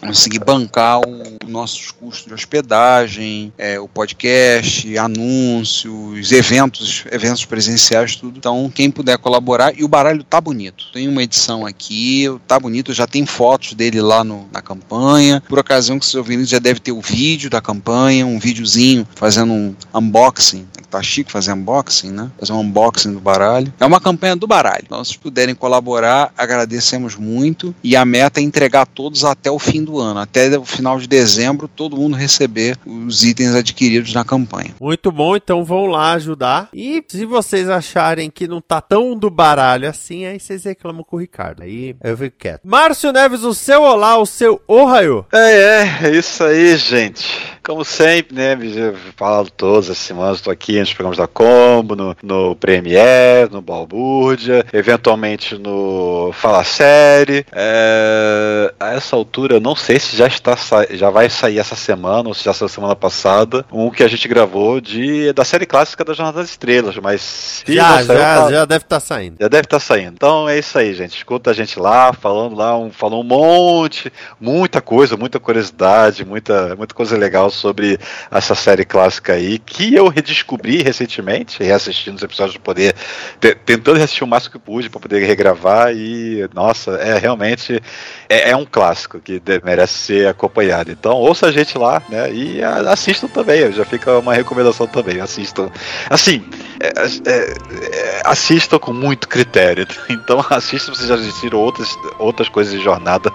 conseguir bancar o nossos custos de hospedagem, é, o podcast, anúncios, eventos, eventos presenciais, tudo. Então, quem puder colaborar, e o baralho tá bonito. Tem uma edição aqui, tá bonito, já tem fotos dele lá no, na campanha. Por ocasião que vocês ouviram, já deve ter o vídeo da campanha, um videozinho fazendo um unboxing. Tá chique fazer unboxing, né? Fazer um unboxing do baralho. É uma campanha do baralho. Então, se puderem colaborar, agradecemos muito. E a meta é entregar todos até o fim do ano. Até o final de dezembro, todo mundo receber os itens adquiridos na campanha. Muito bom, então vão lá ajudar. E se vocês acharem que não tá tão do baralho assim, aí vocês reclamam com o Ricardo. Aí eu fico quieto. Márcio Neves, o seu olá, o seu ohio. É, é, é isso aí, gente. Como sempre, né? Eu falo todas as semanas, estou aqui nos programas da Combo, no, no Premiere, no Balbúrdia, eventualmente no Fala Série. É, a essa altura, eu não sei se já está já vai sair essa semana ou se já saiu semana passada, um que a gente gravou de da série clássica da Jornada das Estrelas, mas se já, não saiu, já, tá- já deve estar tá saindo. já deve estar saindo. Então é isso aí, gente. Escuta a gente lá, falando lá, um, falou um monte, muita coisa, muita curiosidade, muita, muita coisa legal sobre essa série clássica aí, que eu redescobri recentemente, reassistindo os episódios do Poder, te- tentando reassistir o máximo que pude para poder regravar e, nossa, é realmente é, é um clássico que de- merece ser acompanhado. Então ouça a gente lá, né? E assistam também. Já fica uma recomendação também. Assistam. Assim, é, é, é, assistam com muito critério. <laughs> Então assistam, vocês já assistiram outras, outras coisas de jornada,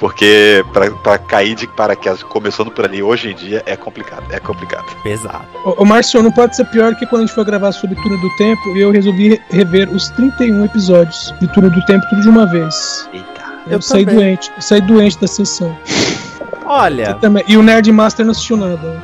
porque para cair de paraquedas começando por ali hoje em dia é complicado. É complicado. Pesado. Ô, ô Márcio, não pode ser pior que quando a gente foi gravar sobre Túnel do Tempo e eu resolvi rever os 31 episódios de Túnel do Tempo tudo de uma vez. Eita. Eu, Eu saí doente, eu saí doente da sessão. Olha, Também. E o Nerd Master não assistiu nada.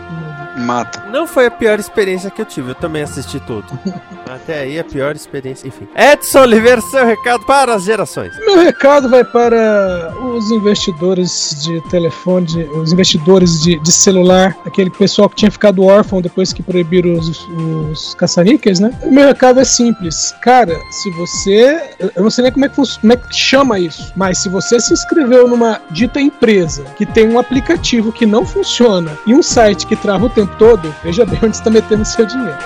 Mata. não foi a pior experiência que eu tive. Eu também assisti tudo. <laughs> Até aí a pior experiência. Enfim. Edson Oliveira, seu recado para as gerações. Meu recado vai para os investidores de telefone, de- os investidores de, de celular, aquele pessoal que tinha ficado órfão depois que proibiram os, os caça-níqueis, né? Meu recado é simples. Cara, se você. Eu não sei nem como é, que, como é que chama isso, mas se você se inscreveu numa dita empresa que tem um aplicativo que não funciona e um site que trava o tempo todo, veja bem onde está metendo seu dinheiro.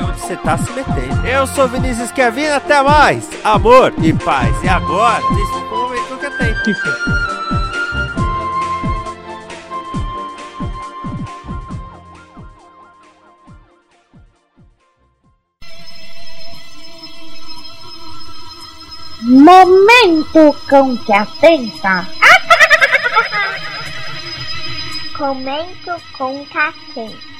Bem onde você tá se metendo. Eu sou Vinícius Kevin, até mais. Amor e paz. E agora, que eu tenho. Que foi? Momento cão que atenta. Comento com catenta.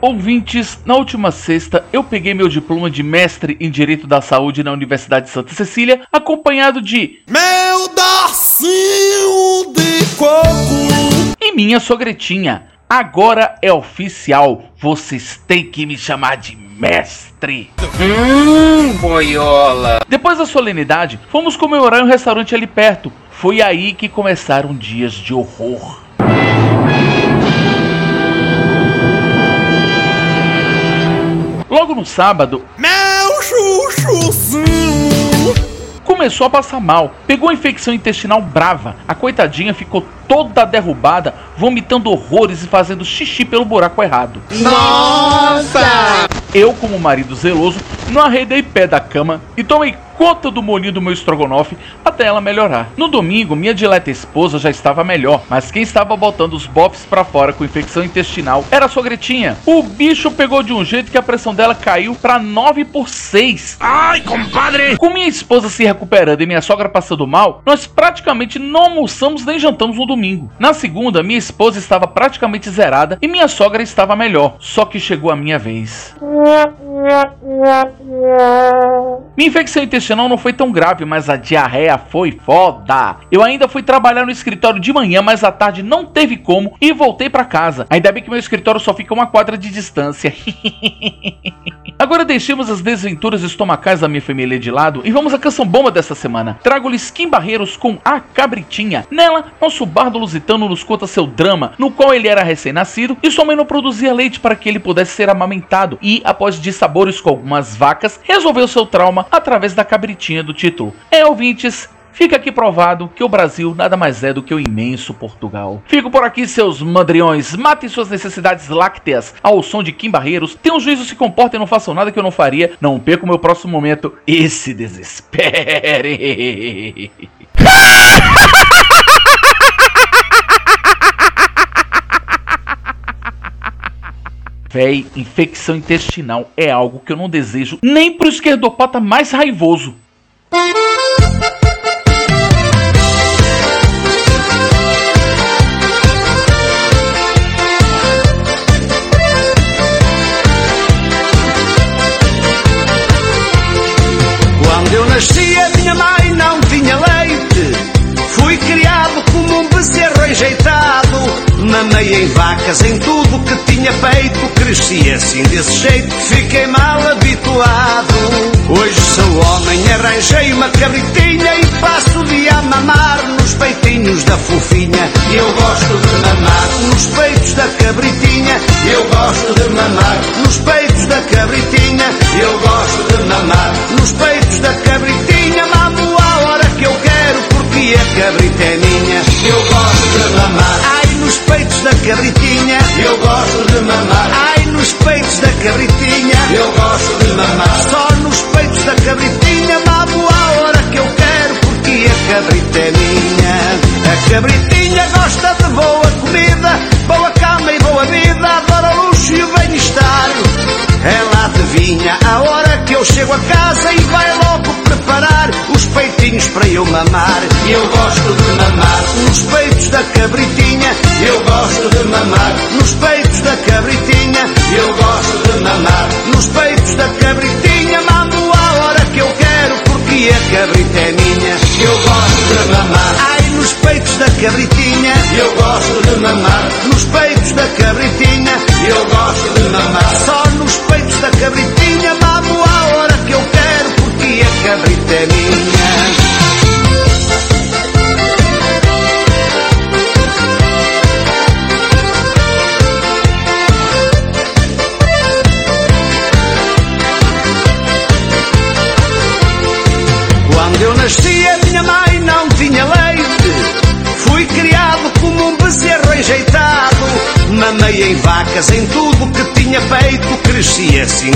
Ouvintes, na última sexta eu peguei meu diploma de mestre em Direito da Saúde na Universidade de Santa Cecília, acompanhado de Meu docinho de coco. e minha sogretinha. Agora é oficial, vocês têm que me chamar de mestre. Hum, boiola. Depois da solenidade, fomos comemorar em um restaurante ali perto. Foi aí que começaram dias de horror. Logo no sábado, Meu chuchuzinho. começou a passar mal. Pegou infecção intestinal brava. A coitadinha ficou toda derrubada, vomitando horrores e fazendo xixi pelo buraco errado. Nossa! Eu, como marido zeloso, não arredei pé da cama e tomei conta do molinho do meu estrogonofe até ela melhorar. No domingo, minha dileta esposa já estava melhor, mas quem estava botando os bofs para fora com infecção intestinal era a sogretinha. O bicho pegou de um jeito que a pressão dela caiu para 9 por 6. Ai, compadre! Com minha esposa se recuperando e minha sogra passando mal, nós praticamente não almoçamos nem jantamos no domingo. Na segunda, minha esposa estava praticamente zerada e minha sogra estava melhor. Só que chegou a minha vez. Minha infecção intestinal não foi tão grave, mas a diarreia foi foda. Eu ainda fui trabalhar no escritório de manhã, mas à tarde não teve como e voltei para casa. Ainda bem que meu escritório só fica uma quadra de distância. <laughs> Agora deixemos as desventuras estomacais da minha família de lado e vamos à canção bomba dessa semana. Trago-lhes Kim Barreiros com A Cabritinha. Nela, nosso bardo lusitano nos conta seu drama, no qual ele era recém-nascido e sua mãe não produzia leite para que ele pudesse ser amamentado e, após dissabores com algumas vacas, resolveu seu trauma através da cabritinha do título. É, ouvintes, Fica aqui provado que o Brasil nada mais é do que o imenso Portugal. Fico por aqui, seus mandriões. Matem suas necessidades lácteas ao som de Kim Barreiros. Tenham juízo, se comportem, não façam nada que eu não faria. Não perca o meu próximo momento e se desespere. <laughs> Véi, infecção intestinal é algo que eu não desejo nem pro esquerdopata mais raivoso. Bezerro enjeitado. Mamei em vacas, em tudo que tinha feito. Cresci assim desse jeito, fiquei mal habituado. Hoje sou homem, arranjei uma cabritinha e passo o dia a mamar nos peitinhos da fofinha. Eu gosto de mamar nos peitos da cabritinha. Eu gosto de mamar nos peitos da cabritinha. Eu gosto de mamar nos peitos da cabritinha.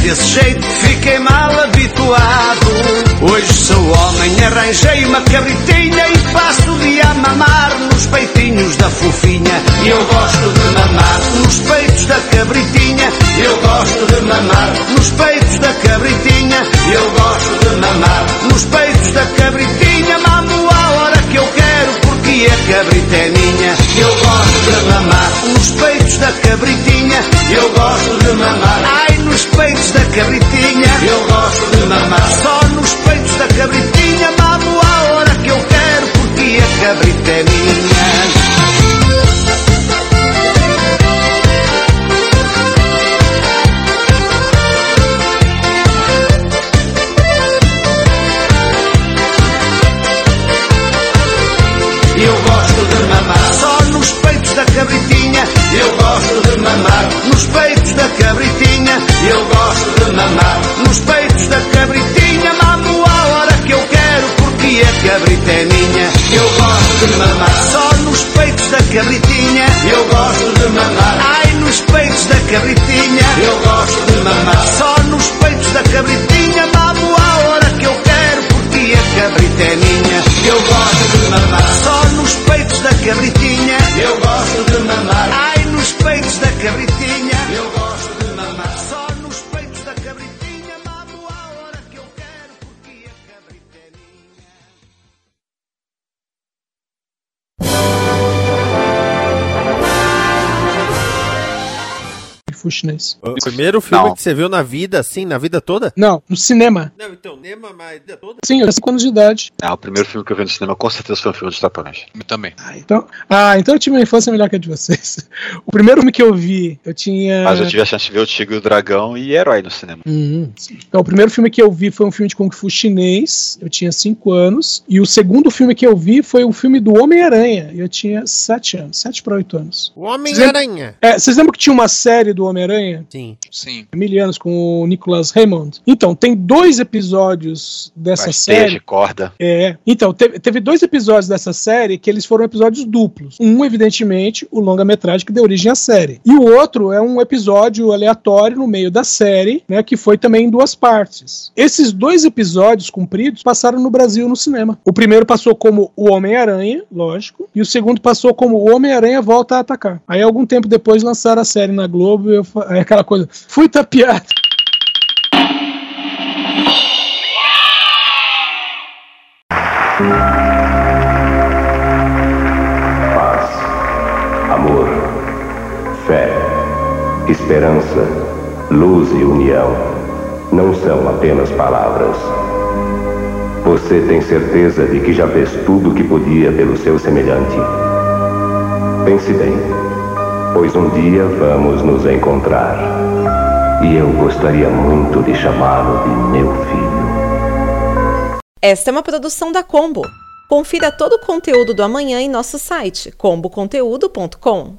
Cresci assim cabritinha, eu gosto de mamar. Ai, nos peitos da cabritinha, eu gosto de mamar. Só nos peitos da cabritinha, mamo a hora que eu quero, porque a cabrita é minha, eu gosto de mamar. Só nos peitos da cabritinha, Fui chinês. O primeiro filme Não. que você viu na vida, assim, na vida toda? Não, no cinema. Não, então, Nema, mas a vida toda? Sim, eu tinha 5 anos de idade. Ah, o primeiro filme que eu vi no cinema com certeza foi um filme de Trapalhões. Eu também. Então, ah, então eu tive uma infância melhor que a de vocês. <laughs> O primeiro filme que eu vi, eu tinha. Mas eu tive a chance de ver o Tigre e o Dragão e Herói no cinema. Uhum. Então, o primeiro filme que eu vi foi um filme de Kung Fu chinês, eu tinha 5 anos. E o segundo filme que eu vi foi um filme do Homem-Aranha, e eu tinha 7 anos, 7 para 8 anos. O Homem-Aranha. É, vocês lembram que tinha uma série do Homem-Aranha? Sim. Sim. Mil anos com o Nicholas Raymond. Então, tem dois episódios dessa Mas série. de corda. É. Então, teve, teve dois episódios dessa série que eles foram episódios duplos. Um, evidentemente, o longa-metragem que deu origem à série. E o outro é um episódio aleatório no meio da série, né? Que foi também em duas partes. Esses dois episódios compridos passaram no Brasil no cinema. O primeiro passou como o Homem-Aranha, lógico, e o segundo passou como o Homem-Aranha volta a atacar. Aí, algum tempo depois, lançaram a série na Globo e eu, é aquela coisa. Fui tapeado. paz, amor, fé, esperança, luz e união não são apenas palavras. Você tem certeza de que já fez tudo o que podia pelo seu semelhante? Pense bem, pois um dia vamos nos encontrar. E eu gostaria muito de chamá-lo de meu filho. Esta é uma produção da Combo. Confira todo o conteúdo do amanhã em nosso site comboconteúdo.com.